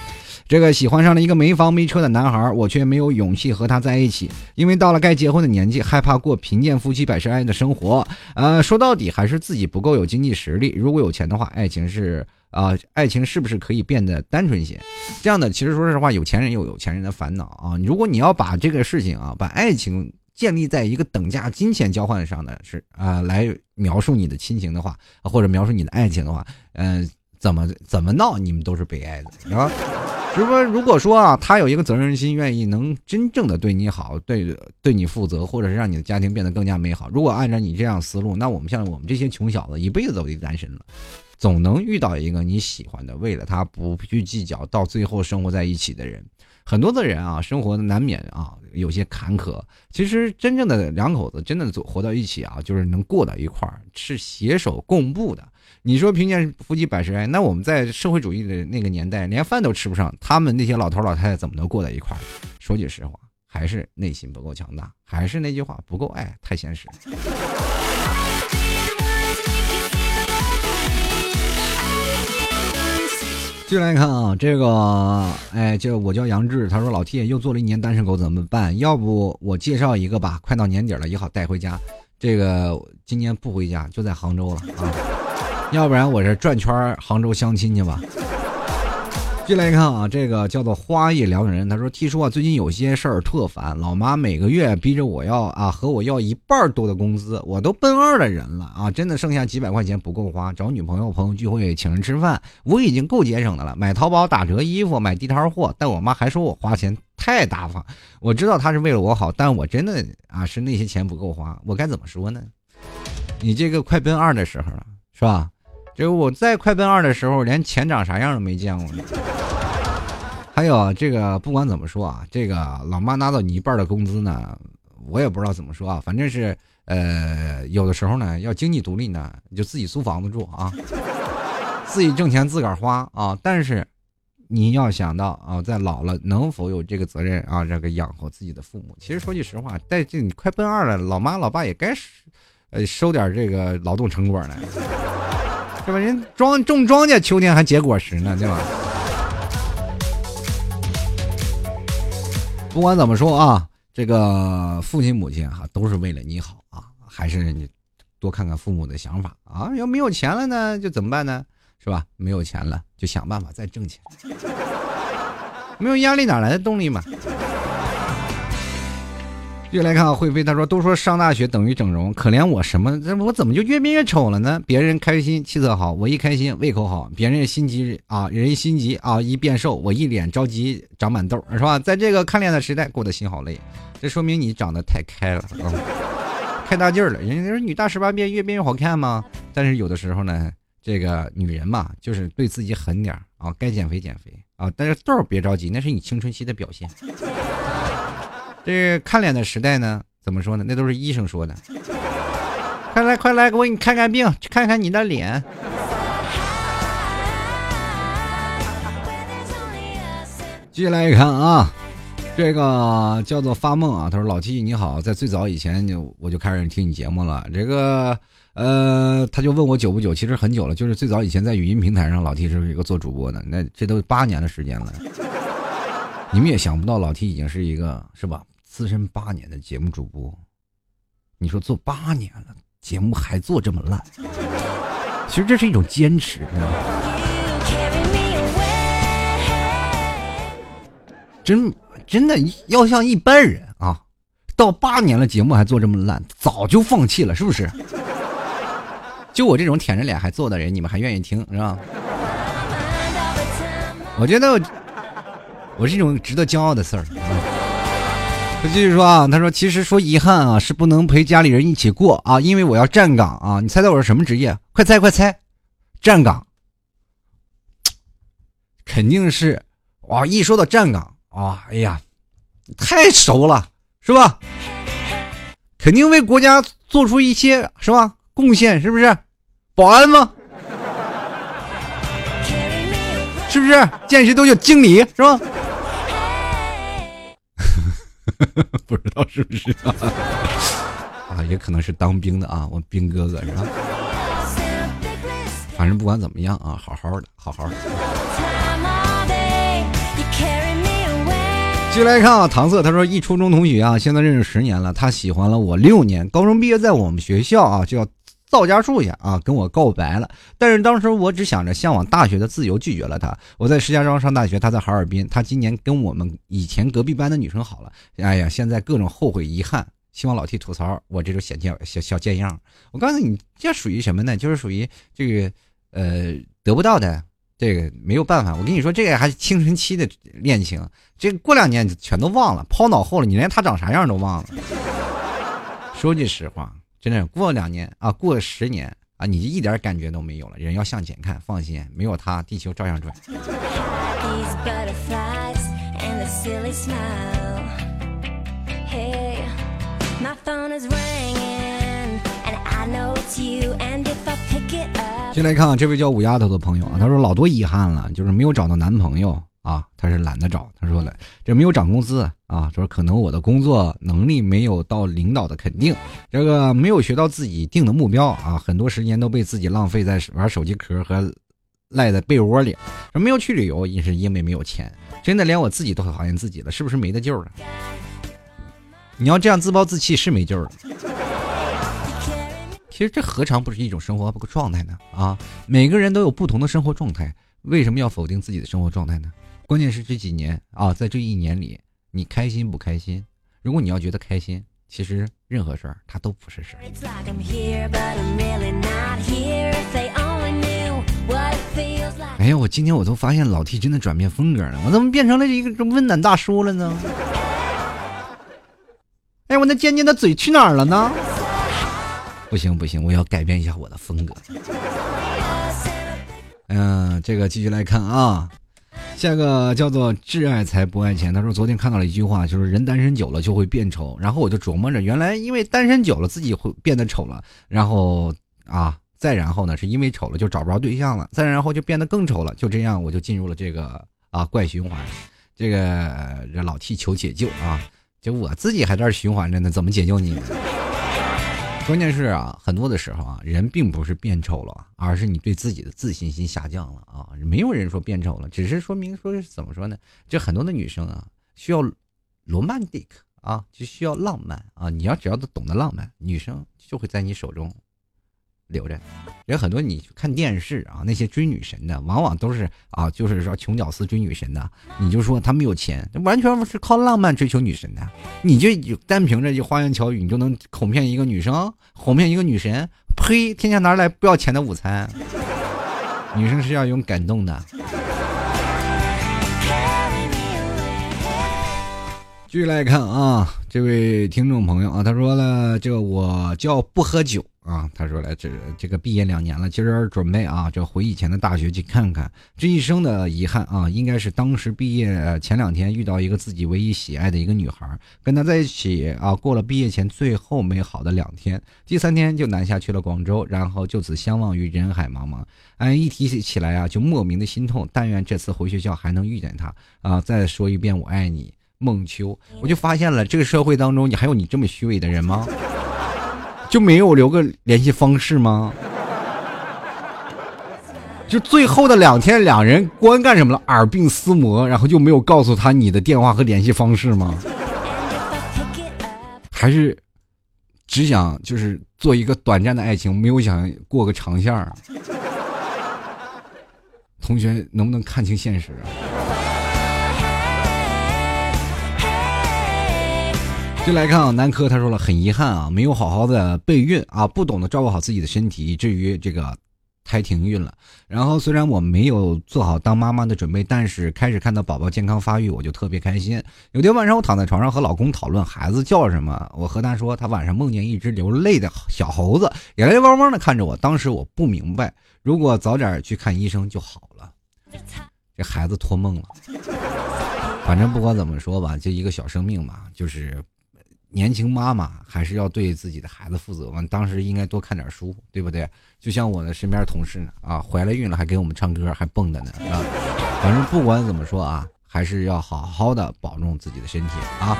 这个喜欢上了一个没房没车的男孩，我却没有勇气和他在一起，因为到了该结婚的年纪，害怕过贫贱夫妻百事哀的生活。呃，说到底还是自己不够有经济实力。如果有钱的话，爱情是啊，爱情是不是可以变得单纯些？这样的，其实说实话，有钱人有有钱人的烦恼啊。如果你要把这个事情啊，把爱情。建立在一个等价金钱交换上的是啊，来描述你的亲情的话，或者描述你的爱情的话，嗯，怎么怎么闹，你们都是悲哀的啊。是不是？如果说啊，他有一个责任心，愿意能真正的对你好，对对你负责，或者是让你的家庭变得更加美好。如果按照你这样思路，那我们像我们这些穷小子，一辈子都得单身了，总能遇到一个你喜欢的，为了他不去计较，到最后生活在一起的人。很多的人啊，生活难免啊有些坎坷。其实真正的两口子真的走活到一起啊，就是能过到一块儿，是携手共步的。你说贫贱夫妻百事哀，那我们在社会主义的那个年代，连饭都吃不上，他们那些老头老太太怎么能过在一块儿？说句实话，还是内心不够强大，还是那句话，不够爱，太现实。继续来看啊，这个，哎，这我叫杨志，他说老 T 又做了一年单身狗怎么办？要不我介绍一个吧，快到年底了也好带回家。这个今年不回家，就在杭州了啊，要不然我这转圈杭州相亲去吧。进来一看啊，这个叫做花叶良人。他说听说啊，最近有些事儿特烦，老妈每个月逼着我要啊，和我要一半多的工资，我都奔二的人了啊，真的剩下几百块钱不够花。找女朋友、朋友聚会、请人吃饭，我已经够节省的了。买淘宝打折衣服，买地摊货，但我妈还说我花钱太大方。我知道她是为了我好，但我真的啊，是那些钱不够花，我该怎么说呢？你这个快奔二的时候了，是吧？就我在快奔二的时候，连钱长啥样都没见过。”还有这个，不管怎么说啊，这个老妈拿到你一半的工资呢，我也不知道怎么说啊，反正是呃，有的时候呢，要经济独立呢，你就自己租房子住啊，自己挣钱自个儿花啊。但是你要想到啊，在老了能否有这个责任啊，这个养活自己的父母？其实说句实话，在这你快奔二了，老妈老爸也该呃收点这个劳动成果了，是吧？人庄种庄稼，秋天还结果实呢，对吧？不管怎么说啊，这个父亲母亲哈都是为了你好啊，还是你多看看父母的想法啊。要没有钱了呢，就怎么办呢？是吧？没有钱了，就想办法再挣钱。没有压力哪来的动力嘛？越来看慧飞，他说：“都说上大学等于整容，可怜我什么？这我怎么就越变越丑了呢？别人开心气色好，我一开心胃口好；别人心急啊，人心急啊，一变瘦，我一脸着急长满痘，是吧？在这个看脸的时代，过得心好累。这说明你长得太开了，啊，开大劲儿了。人家说女大十八变，越变越好看吗？但是有的时候呢，这个女人嘛，就是对自己狠点啊，该减肥减肥啊，但是痘别着急，那是你青春期的表现。”这看脸的时代呢，怎么说呢？那都是医生说的。快来快来，给我给你看看病，去看看你的脸。接下来一看啊，这个叫做发梦啊。他说：“老 T 你好，在最早以前就我就开始听你节目了。这个呃，他就问我久不久，其实很久了。就是最早以前在语音平台上，老 T 是一个做主播的，那这都八年的时间了。你们也想不到，老 T 已经是一个是吧？”资深八年的节目主播，你说做八年了，节目还做这么烂，其实这是一种坚持，真真的要像一般人啊，到八年了节目还做这么烂，早就放弃了，是不是？就我这种舔着脸还做的人，你们还愿意听是吧？我觉得我是一种值得骄傲的事儿。他 继续说啊，他说其实说遗憾啊，是不能陪家里人一起过啊，因为我要站岗啊。你猜猜我是什么职业？快猜快猜，站岗，肯定是哇！一说到站岗啊，哎呀，太熟了，是吧？肯定为国家做出一些是吧贡献，是不是？保安吗？是不是？见谁都叫经理，是吧？不知道是不是 啊？也可能是当兵的啊，我兵哥哥是吧？反正不管怎么样啊，好好的，好好的。继续来看啊，唐色他说一初中同学啊，现在认识十年了，他喜欢了我六年，高中毕业在我们学校啊就要造家树下啊，跟我告白了，但是当时我只想着向往大学的自由，拒绝了他。我在石家庄上大学，他在哈尔滨。他今年跟我们以前隔壁班的女生好了。哎呀，现在各种后悔遗憾，希望老 T 吐槽我这种小贱小小贱样。我告诉你，这属于什么呢？就是属于这个呃得不到的，这个没有办法。我跟你说，这个还是青春期的恋情，这过两年全都忘了，抛脑后了，你连他长啥样都忘了。说句实话。真的过两年啊，过十年啊，你就一点感觉都没有了。人要向前看，放心，没有他，地球照样转。进来看看这位叫五丫头的朋友啊，他说老多遗憾了，就是没有找到男朋友。啊，他是懒得找。他说了，这没有涨工资啊，说可能我的工作能力没有到领导的肯定，这个没有学到自己定的目标啊，很多时间都被自己浪费在玩手机壳和赖在被窝里。没有去旅游也是因为没有钱，真的连我自己都很讨厌自己了，是不是没得救了？你要这样自暴自弃是没救了。其实这何尝不是一种生活状态呢？啊，每个人都有不同的生活状态，为什么要否定自己的生活状态呢？关键是这几年啊，在这一年里，你开心不开心？如果你要觉得开心，其实任何事儿它都不是事儿。哎呀，我今天我都发现老 T 真的转变风格了，我怎么变成了一个温暖大叔了呢？哎，我那尖尖的嘴去哪儿了呢？不行不行，我要改变一下我的风格。嗯，这个继续来看啊，下个叫做“挚爱财不爱钱”。他说昨天看到了一句话，就是人单身久了就会变丑。然后我就琢磨着，原来因为单身久了自己会变得丑了。然后啊，再然后呢，是因为丑了就找不着对象了。再然后就变得更丑了。就这样，我就进入了这个啊怪循环。这个这老替求解救啊，就我自己还在这循环着呢，怎么解救你？关键是啊，很多的时候啊，人并不是变丑了，而是你对自己的自信心下降了啊。没有人说变丑了，只是说明说是怎么说呢？就很多的女生啊，需要罗曼蒂克啊，就需要浪漫啊。你要只要懂得浪漫，女生就会在你手中。留着，有很多你看电视啊，那些追女神的，往往都是啊，就是说穷屌丝追女神的。你就说他们有钱，完全是靠浪漫追求女神的。你就单凭着就花言巧语，你就能哄骗一个女生，哄骗一个女神？呸！天下哪来不要钱的午餐？女生是要用感动的。继续来看啊，这位听众朋友啊，他说了，这个我叫不喝酒。啊，他说来这这个毕业两年了，今儿准备啊，这回以前的大学去看看。这一生的遗憾啊，应该是当时毕业前两天遇到一个自己唯一喜爱的一个女孩，跟她在一起啊，过了毕业前最后美好的两天。第三天就南下去了广州，然后就此相忘于人海茫茫。哎，一提起来啊，就莫名的心痛。但愿这次回学校还能遇见她啊！再说一遍我爱你，孟秋。我就发现了，这个社会当中，你还有你这么虚伪的人吗？就没有留个联系方式吗？就最后的两天，两人关干什么了？耳鬓厮磨，然后就没有告诉他你的电话和联系方式吗？还是只想就是做一个短暂的爱情，没有想过个长线儿？同学，能不能看清现实？就来看啊，南科他说了，很遗憾啊，没有好好的备孕啊，不懂得照顾好自己的身体，以至于这个胎停孕了。然后虽然我没有做好当妈妈的准备，但是开始看到宝宝健康发育，我就特别开心。有天晚上，我躺在床上和老公讨论孩子叫什么，我和他说，他晚上梦见一只流泪的小猴子，眼泪汪汪的看着我。当时我不明白，如果早点去看医生就好了。这孩子托梦了。反正不管怎么说吧，就一个小生命嘛，就是。年轻妈妈还是要对自己的孩子负责嘛。当时应该多看点书，对不对？就像我的身边同事呢啊，怀了孕了还给我们唱歌，还蹦的呢啊。反正不管怎么说啊，还是要好好的保重自己的身体啊。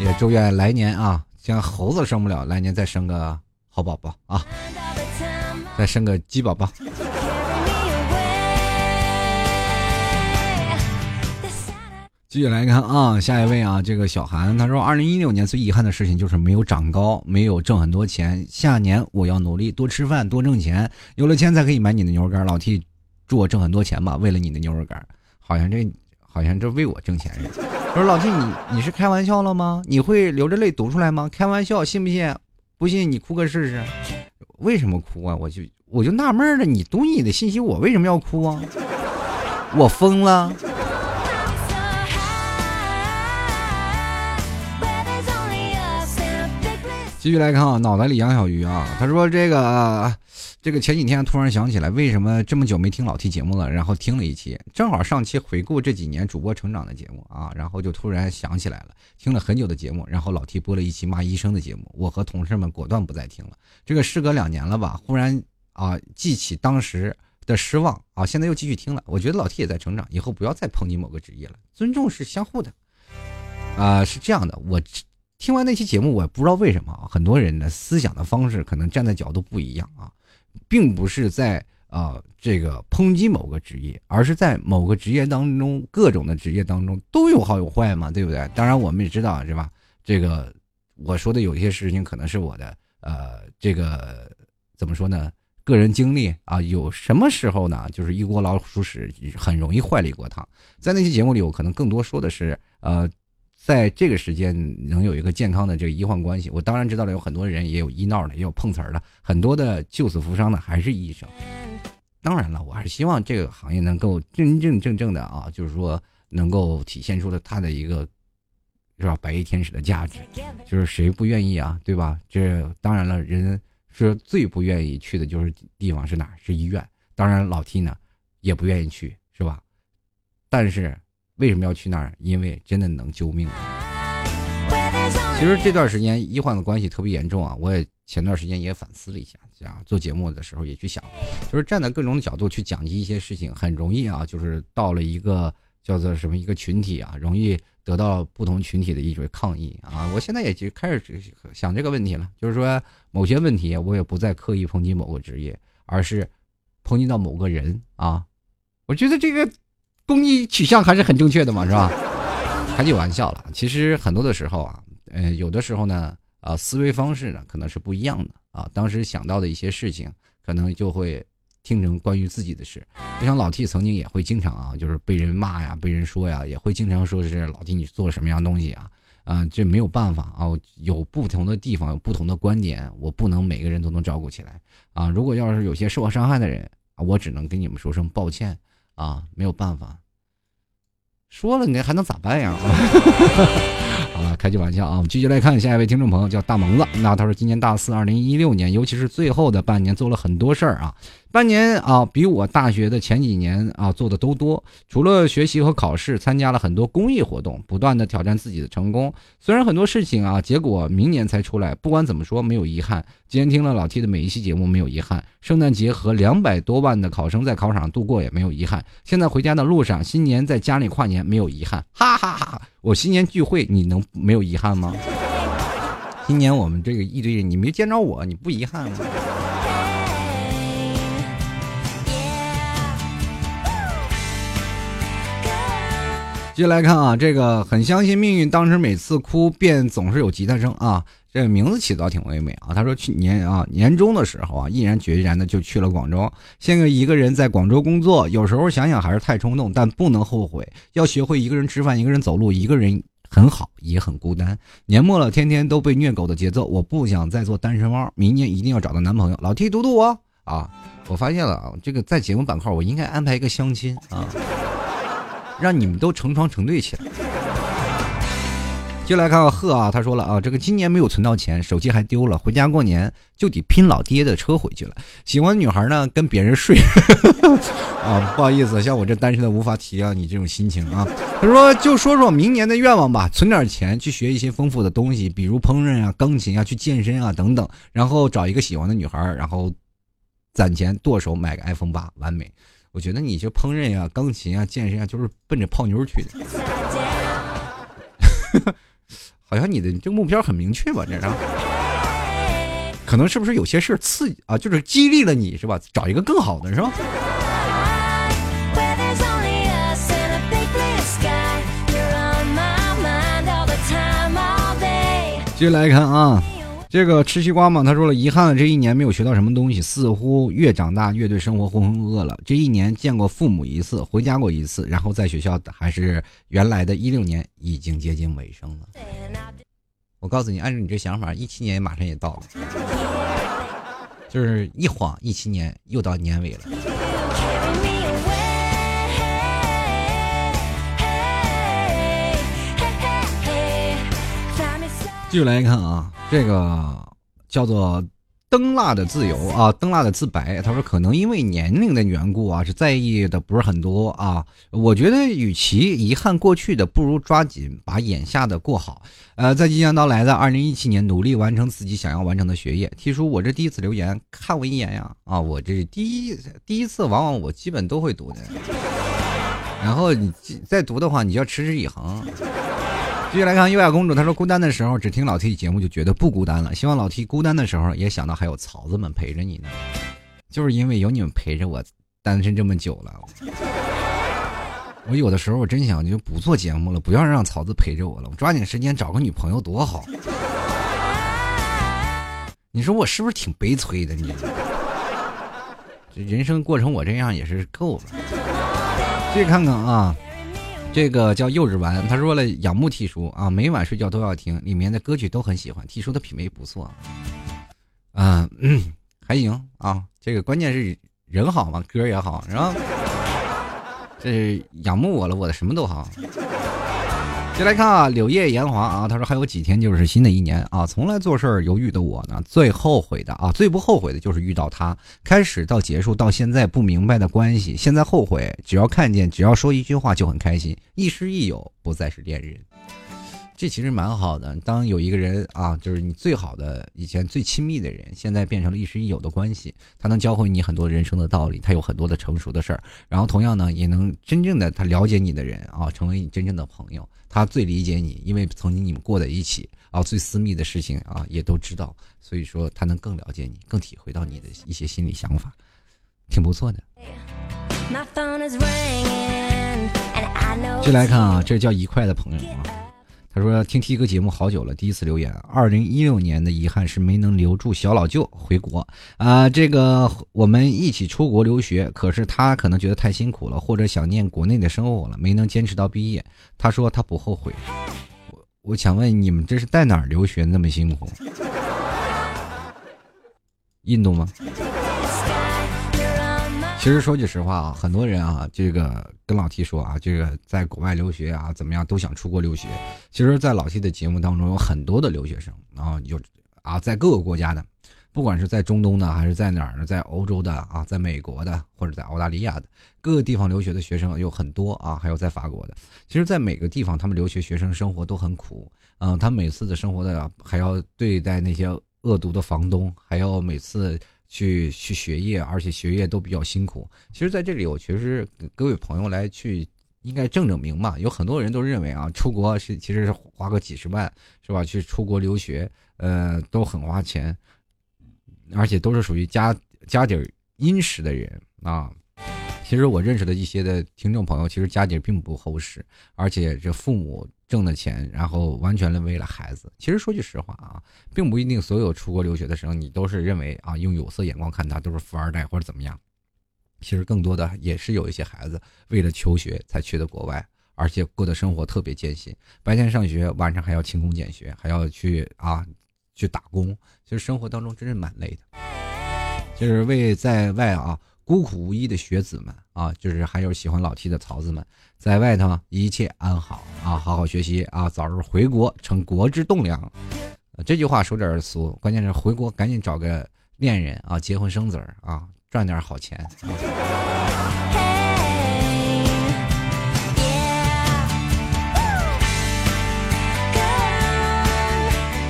也祝愿来年啊，像猴子生不了，来年再生个好宝宝啊，再生个鸡宝宝。继续来看啊，下一位啊，这个小韩他说，二零一六年最遗憾的事情就是没有长高，没有挣很多钱。下年我要努力多吃饭，多挣钱，有了钱才可以买你的牛肉干。老 T，祝我挣很多钱吧，为了你的牛肉干。好像这好像这为我挣钱似的。说老 T，你你是开玩笑了吗？你会流着泪读出来吗？开玩笑，信不信？不信你哭个试试。为什么哭啊？我就我就纳闷了，你读你的信息，我为什么要哭啊？我疯了。继续来看啊，脑袋里养小鱼啊，他说这个，这个前几天突然想起来，为什么这么久没听老 T 节目了？然后听了一期，正好上期回顾这几年主播成长的节目啊，然后就突然想起来了，听了很久的节目，然后老 T 播了一期骂医生的节目，我和同事们果断不再听了。这个事隔两年了吧，忽然啊记起当时的失望啊，现在又继续听了，我觉得老 T 也在成长，以后不要再抨击某个职业了，尊重是相互的。啊，是这样的，我。听完那期节目，我也不知道为什么啊，很多人的思想的方式可能站在角度不一样啊，并不是在啊这个抨击某个职业，而是在某个职业当中，各种的职业当中都有好有坏嘛，对不对？当然我们也知道是吧？这个我说的有些事情可能是我的呃这个怎么说呢？个人经历啊，有什么时候呢？就是一锅老鼠屎很容易坏了一锅汤。在那期节目里，我可能更多说的是，呃，在这个时间能有一个健康的这个医患关系。我当然知道了，有很多人也有医闹的，也有碰瓷儿的，很多的救死扶伤的还是医生。当然了，我还是希望这个行业能够真真正正的啊，就是说能够体现出了它的一个是吧，白衣天使的价值。就是谁不愿意啊，对吧？这当然了，人。是最不愿意去的就是地方是哪？是医院。当然老 T 呢，也不愿意去，是吧？但是为什么要去那儿？因为真的能救命。其实这段时间医患的关系特别严重啊！我也前段时间也反思了一下，讲做节目的时候也去想，就是站在各种角度去讲及一些事情，很容易啊，就是到了一个叫做什么一个群体啊，容易得到不同群体的一种抗议啊！我现在也就开始想这个问题了，就是说。某些问题，我也不再刻意抨击某个职业，而是抨击到某个人啊。我觉得这个公益取向还是很正确的嘛，是吧？开句玩笑了。其实很多的时候啊，呃，有的时候呢，啊，思维方式呢可能是不一样的啊。当时想到的一些事情，可能就会听成关于自己的事。就像老 T 曾经也会经常啊，就是被人骂呀，被人说呀，也会经常说是老 T 你做了什么样东西啊。啊，这没有办法啊！有不同的地方，有不同的观点，我不能每个人都能照顾起来啊！如果要是有些受过伤害的人，我只能跟你们说声抱歉啊，没有办法。说了你还能咋办呀？啊，开句玩笑啊！我们继续来看下一位听众朋友，叫大萌子。那他说，今年大四，二零一六年，尤其是最后的半年，做了很多事儿啊。半年啊，比我大学的前几年啊做的都多。除了学习和考试，参加了很多公益活动，不断的挑战自己的成功。虽然很多事情啊，结果明年才出来，不管怎么说，没有遗憾。今天听了老 T 的每一期节目，没有遗憾。圣诞节和两百多万的考生在考场上度过，也没有遗憾。现在回家的路上，新年在家里跨年，没有遗憾。哈哈哈！我新年聚会，你能没有遗憾吗？今年我们这个一堆人，你没见着我，你不遗憾吗？接下来看啊，这个很相信命运，当时每次哭便总是有吉他声啊。这个名字起的倒挺唯美啊。他说去年啊年终的时候啊，毅然决然的就去了广州，现在一个人在广州工作。有时候想想还是太冲动，但不能后悔。要学会一个人吃饭，一个人走路，一个人很好，也很孤单。年末了，天天都被虐狗的节奏，我不想再做单身猫。明年一定要找到男朋友。老 T 读读我啊，我发现了啊，这个在节目板块我应该安排一个相亲啊。让你们都成双成对起来。就来看看贺啊，他说了啊，这个今年没有存到钱，手机还丢了，回家过年就得拼老爹的车回去了。喜欢女孩呢，跟别人睡 啊，不好意思，像我这单身的无法体谅你这种心情啊。他说，就说说明年的愿望吧，存点钱去学一些丰富的东西，比如烹饪啊、钢琴啊、去健身啊等等，然后找一个喜欢的女孩，然后攒钱剁手买个 iPhone 八，完美。我觉得你这烹饪呀、钢琴啊、健身啊，就是奔着泡妞去的。好像你的这个目标很明确吧？这是，可能是不是有些事刺激啊？就是激励了你是吧？找一个更好的是吧？继续来看啊。这个吃西瓜嘛，他说了，遗憾了这一年没有学到什么东西，似乎越长大越对生活浑浑噩噩了。这一年见过父母一次，回家过一次，然后在学校还是原来的一六年，已经接近尾声了。我告诉你，按照你这想法，一七年马上也到了，就是一晃一七年又到年尾了。继续来看啊。这个叫做灯蜡的自由啊，灯蜡的自白。他说，可能因为年龄的缘故啊，是在意的不是很多啊。我觉得，与其遗憾过去的，不如抓紧把眼下的过好。呃，在即将到来的二零一七年，努力完成自己想要完成的学业。提出我这第一次留言，看我一眼呀！啊，我这第一第一次，往往我基本都会读的。然后你再读的话，你就要持之以恒。继续来看优雅公主，她说孤单的时候只听老 T 节目就觉得不孤单了，希望老 T 孤单的时候也想到还有曹子们陪着你呢。就是因为有你们陪着我，单身这么久了。我有的时候我真想就不做节目了，不要让曹子陪着我了，我抓紧时间找个女朋友多好。你说我是不是挺悲催的？你这人生过成我这样也是够了。继续看看啊，这个叫幼稚丸，他说了仰慕 T 叔啊，每晚睡觉都要听，里面的歌曲都很喜欢，T 叔的品味不错。嗯，还行啊，这个关键是人好嘛，歌也好，然后。这是仰慕我了，我的什么都好。先来看啊，柳叶炎华啊，他说还有几天就是新的一年啊，从来做事儿犹豫的我呢，最后悔的啊，最不后悔的就是遇到他，开始到结束到现在不明白的关系，现在后悔，只要看见，只要说一句话就很开心，亦师亦友，不再是恋人。这其实蛮好的。当有一个人啊，就是你最好的以前最亲密的人，现在变成了亦师亦友的关系，他能教会你很多人生的道理，他有很多的成熟的事儿，然后同样呢，也能真正的他了解你的人啊，成为你真正的朋友。他最理解你，因为曾经你们过在一起啊，最私密的事情啊也都知道，所以说他能更了解你，更体会到你的一些心理想法，挺不错的。进来看啊，这叫一块的朋友啊。他说听 T 哥节目好久了，第一次留言。二零一六年的遗憾是没能留住小老舅回国啊。这个我们一起出国留学，可是他可能觉得太辛苦了，或者想念国内的生活了，没能坚持到毕业。他说他不后悔。我我想问你们，这是在哪儿留学那么辛苦？印度吗？其实说句实话啊，很多人啊，这个跟老 T 说啊，这个在国外留学啊，怎么样都想出国留学。其实，在老 T 的节目当中，有很多的留学生啊，有啊，在各个国家的，不管是在中东的，还是在哪儿呢，在欧洲的啊，在美国的，或者在澳大利亚的各个地方留学的学生有很多啊，还有在法国的。其实，在每个地方，他们留学学生生活都很苦，嗯，他每次的生活的还要对待那些恶毒的房东，还要每次。去去学业，而且学业都比较辛苦。其实，在这里，我确实各位朋友来去，应该正正名嘛。有很多人都认为啊，出国是其实是花个几十万，是吧？去出国留学，呃，都很花钱，而且都是属于家家底殷实的人啊。其实我认识的一些的听众朋友，其实家底并不厚实，而且这父母。挣的钱，然后完全的为了孩子。其实说句实话啊，并不一定所有出国留学的生，你都是认为啊，用有色眼光看他都是富二代或者怎么样。其实更多的也是有一些孩子为了求学才去的国外，而且过的生活特别艰辛，白天上学，晚上还要勤工俭学，还要去啊去打工。其实生活当中真是蛮累的，就是为在外啊。孤苦无依的学子们啊，就是还有喜欢老 T 的曹子们，在外头一切安好啊，好好学习啊，早日回国成国之栋梁。这句话说点俗，关键是回国赶紧找个恋人啊，结婚生子啊，赚点好钱。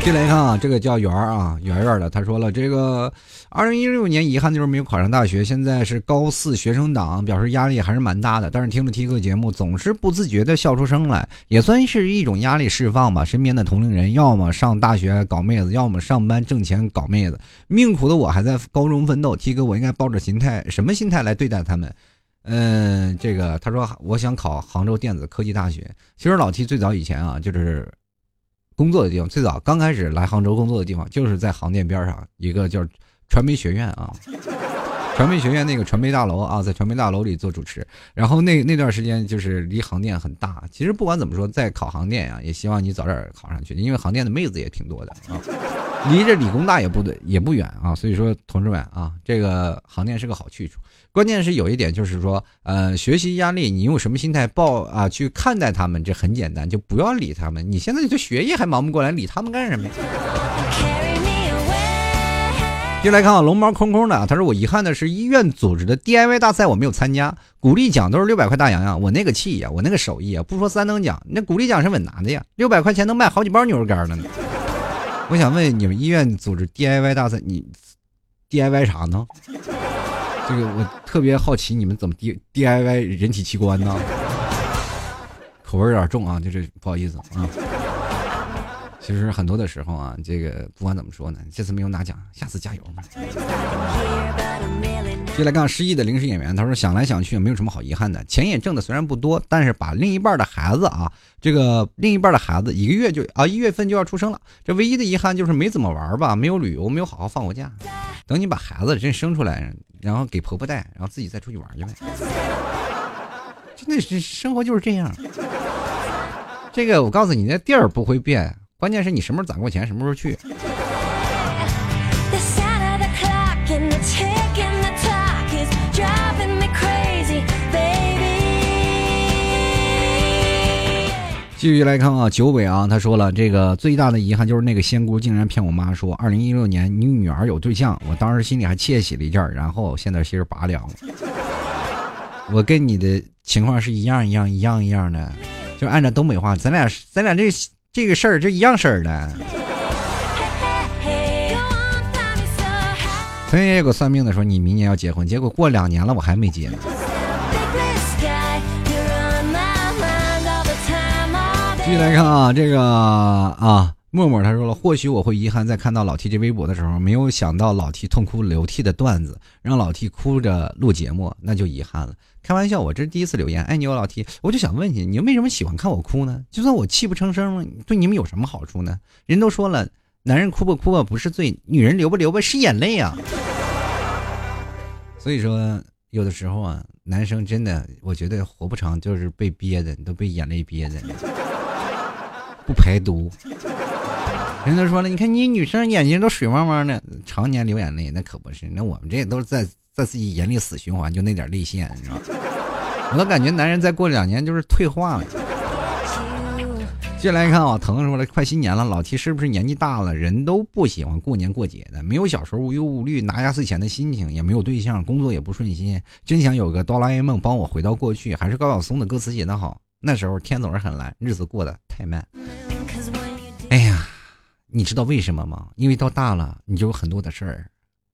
进来看啊，这个叫圆儿啊，圆圆的，他说了，这个二零一六年遗憾就是没有考上大学，现在是高四学生党，表示压力还是蛮大的。但是听了 T 哥节目，总是不自觉的笑出声来，也算是一种压力释放吧。身边的同龄人要么上大学搞妹子，要么上班挣钱搞妹子，命苦的我还在高中奋斗。T 哥，我应该抱着心态什么心态来对待他们？嗯，这个他说我想考杭州电子科技大学。其实老 T 最早以前啊，就是。工作的地方最早刚开始来杭州工作的地方，就是在杭电边上一个叫传媒学院啊，传媒学院那个传媒大楼啊，在传媒大楼里做主持。然后那那段时间就是离杭电很大。其实不管怎么说，在考杭电啊，也希望你早点考上去，因为杭电的妹子也挺多的啊，离着理工大也不对也不远啊。所以说，同志们啊，这个航电是个好去处。关键是有一点，就是说，呃，学习压力，你用什么心态报啊去看待他们？这很简单，就不要理他们。你现在对学业还忙不过来，理他们干什么呀？进来看啊，龙猫空空的，他说我遗憾的是医院组织的 DIY 大赛我没有参加，鼓励奖都是六百块大洋洋，我那个气呀，我那个手艺啊，不说三等奖，那鼓励奖是稳拿的呀，六百块钱能卖好几包牛肉干了呢。我想问你们医院组织 DIY 大赛，你 DIY 啥呢？这个我特别好奇，你们怎么 DIY 人体器官呢？口味有点重啊，就是不好意思啊。其实很多的时候啊，这个不管怎么说呢，这次没有拿奖，下次加油嘛。接来看失忆的临时演员，他说想来想去也没有什么好遗憾的，钱也挣的虽然不多，但是把另一半的孩子啊，这个另一半的孩子一个月就啊一月份就要出生了，这唯一的遗憾就是没怎么玩吧，没有旅游，没有好好放过假。等你把孩子真生出来，然后给婆婆带，然后自己再出去玩去呗。真的是生活就是这样。这个我告诉你，那地儿不会变，关键是你什么时候攒过钱，什么时候去。继续来看啊，九尾啊，他说了，这个最大的遗憾就是那个仙姑竟然骗我妈说，二零一六年你女儿有对象，我当时心里还窃喜了一阵然后现在心儿拔凉了。我跟你的情况是一样一样一样一样的，就按照东北话，咱俩咱俩这这个事儿就一样事儿的。曾经也有个算命的说你明年要结婚，结果过两年了我还没结呢。继续来看啊，这个啊，默默他说了，或许我会遗憾，在看到老 T 这微博的时候，没有想到老 T 痛哭流涕的段子，让老 T 哭着录节目，那就遗憾了。开玩笑，我这是第一次留言，爱你哦，老 T，我就想问你，你为什么喜欢看我哭呢？就算我泣不成声，对你们有什么好处呢？人都说了，男人哭吧哭吧不是罪，女人流吧流吧是眼泪啊。所以说，有的时候啊，男生真的，我觉得活不长，就是被憋的，都被眼泪憋的。不排毒，人都说了，你看你女生眼睛都水汪汪的，常年流眼泪，那可不是。那我们这都是在在自己眼里死循环，就那点泪腺，你知道吗？我都感觉男人再过两年就是退化了。接下来看啊，腾说了，快新年了，老七是不是年纪大了？人都不喜欢过年过节的，没有小时候无忧无虑拿压岁钱的心情，也没有对象，工作也不顺心，真想有个哆啦 A 梦帮我回到过去。还是高晓松的歌词写得好。那时候天总是很蓝，日子过得太慢。哎呀，你知道为什么吗？因为到大了，你就有很多的事儿。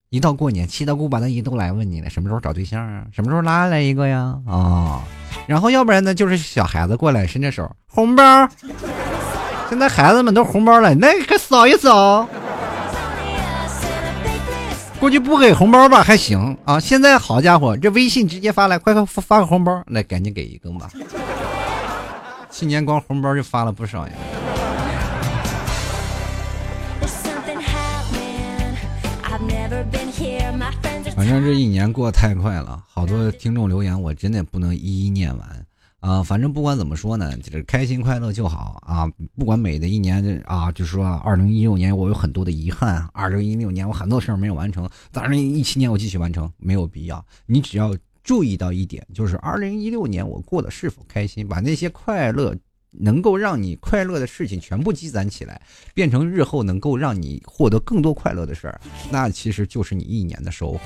一到过年，七大姑八大姨都来问你了，什么时候找对象啊？什么时候拉来一个呀？啊，然后要不然呢，就是小孩子过来伸着手，红包。现在孩子们都红包了，那可扫一扫。过去不给红包吧还行啊，现在好家伙，这微信直接发来，快快发个红包，那赶紧给一个吧。去年光红包就发了不少呀。反正这一年过太快了，好多听众留言我真的不能一一念完啊。反正不管怎么说呢，就是开心快乐就好啊。不管每的一年啊，就是说二零一六年我有很多的遗憾，二零一六年我很多事儿没有完成，二零一七年我继续完成，没有必要。你只要。注意到一点，就是二零一六年我过得是否开心，把那些快乐能够让你快乐的事情全部积攒起来，变成日后能够让你获得更多快乐的事儿，那其实就是你一年的收获。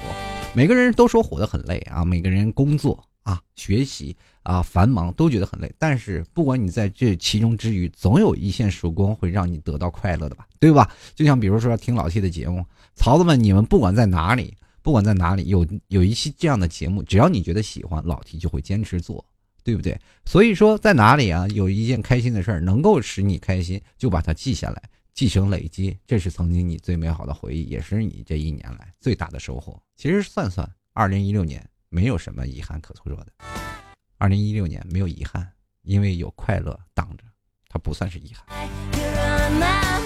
每个人都说活得很累啊，每个人工作啊、学习啊繁忙都觉得很累，但是不管你在这其中之余，总有一线曙光会让你得到快乐的吧，对吧？就像比如说听老 T 的节目，曹子们，你们不管在哪里。不管在哪里有有一期这样的节目，只要你觉得喜欢，老 T 就会坚持做，对不对？所以说在哪里啊，有一件开心的事儿能够使你开心，就把它记下来，继承累积，这是曾经你最美好的回忆，也是你这一年来最大的收获。其实算算，二零一六年没有什么遗憾可说的，二零一六年没有遗憾，因为有快乐挡着，它不算是遗憾。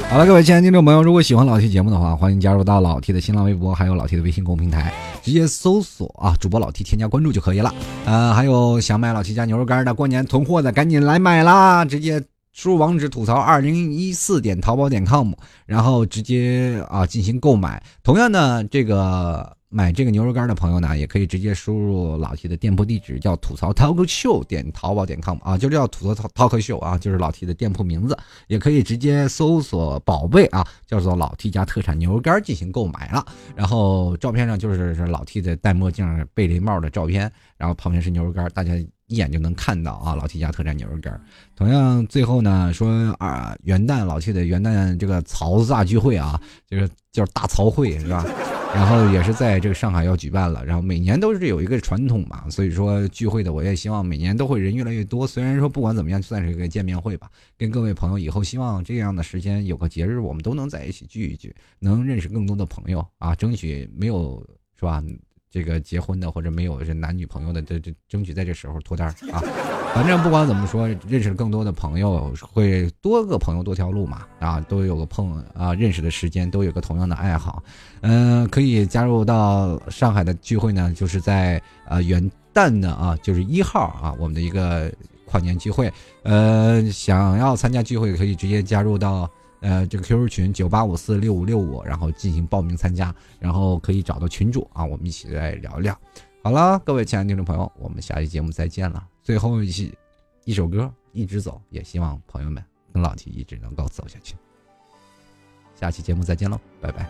好了，各位亲爱的听众朋友，如果喜欢老 T 节目的话，欢迎加入到老 T 的新浪微博，还有老 T 的微信公平台，直接搜索啊主播老 T 添加关注就可以了。呃，还有想买老 T 家牛肉干的，过年囤货的，赶紧来买啦！直接输入网址吐槽二零一四点淘宝点 com，然后直接啊进行购买。同样呢，这个。买这个牛肉干的朋友呢，也可以直接输入老 T 的店铺地址，叫吐槽 talk show 点淘宝点 com 啊，就叫吐槽 talk show 啊，就是老 T 的店铺名字。也可以直接搜索宝贝啊，叫做老 T 家特产牛肉干进行购买了。然后照片上就是是老 T 的戴墨镜、贝雷帽的照片，然后旁边是牛肉干，大家一眼就能看到啊，老 T 家特产牛肉干。同样，最后呢说啊，元旦老 T 的元旦这个曹子大聚会啊，就是叫大曹会是吧？然后也是在这个上海要举办了，然后每年都是有一个传统嘛，所以说聚会的我也希望每年都会人越来越多。虽然说不管怎么样，算是一个见面会吧，跟各位朋友以后希望这样的时间有个节日，我们都能在一起聚一聚，能认识更多的朋友啊，争取没有是吧？这个结婚的或者没有这男女朋友的，这这争取在这时候脱单啊！反正不管怎么说，认识更多的朋友，会多个朋友多条路嘛啊，都有个碰啊认识的时间，都有个同样的爱好，嗯，可以加入到上海的聚会呢，就是在呃元旦的啊，就是一号啊，我们的一个跨年聚会，呃，想要参加聚会可以直接加入到。呃，这个 QQ 群九八五四六五六五，然后进行报名参加，然后可以找到群主啊，我们一起来聊聊。好了，各位亲爱的听众朋友，我们下期节目再见了。最后一期一首歌，一直走，也希望朋友们跟老 T 一直能够走下去。下期节目再见喽，拜拜。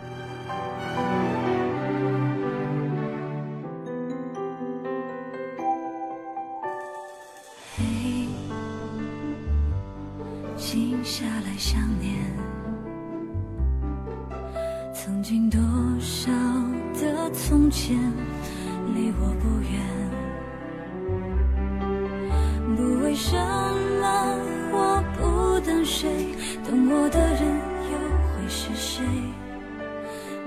嘿，静下来想念。曾经多少的从前，离我不远。不为什么我不等谁，等我的人又会是谁？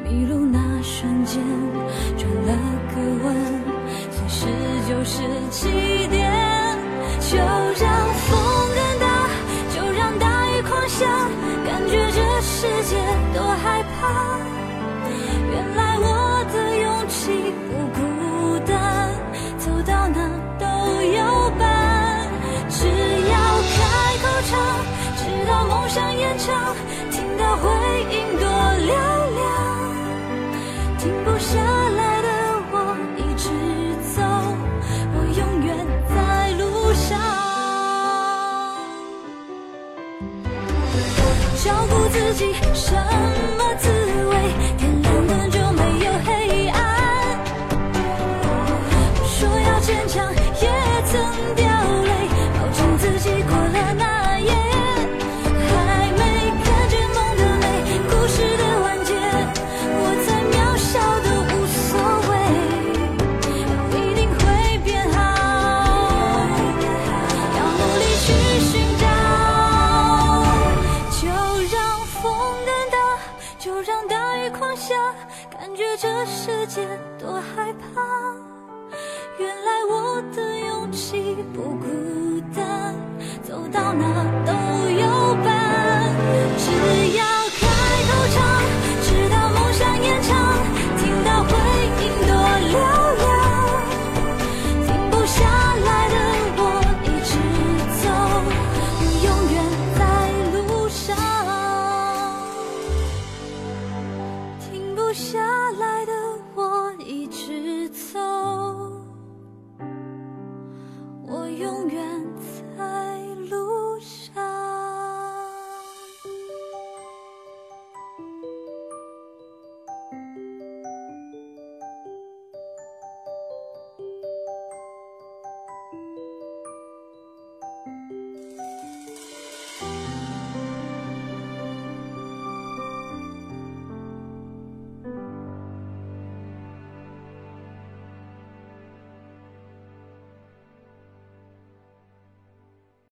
迷路那瞬间，转了个弯，随时就是起点。就让风更大，就让大雨狂下，感觉这世界多害怕。听到回音多嘹亮，停不下来的我一直走，我永远在路上。照顾自己什么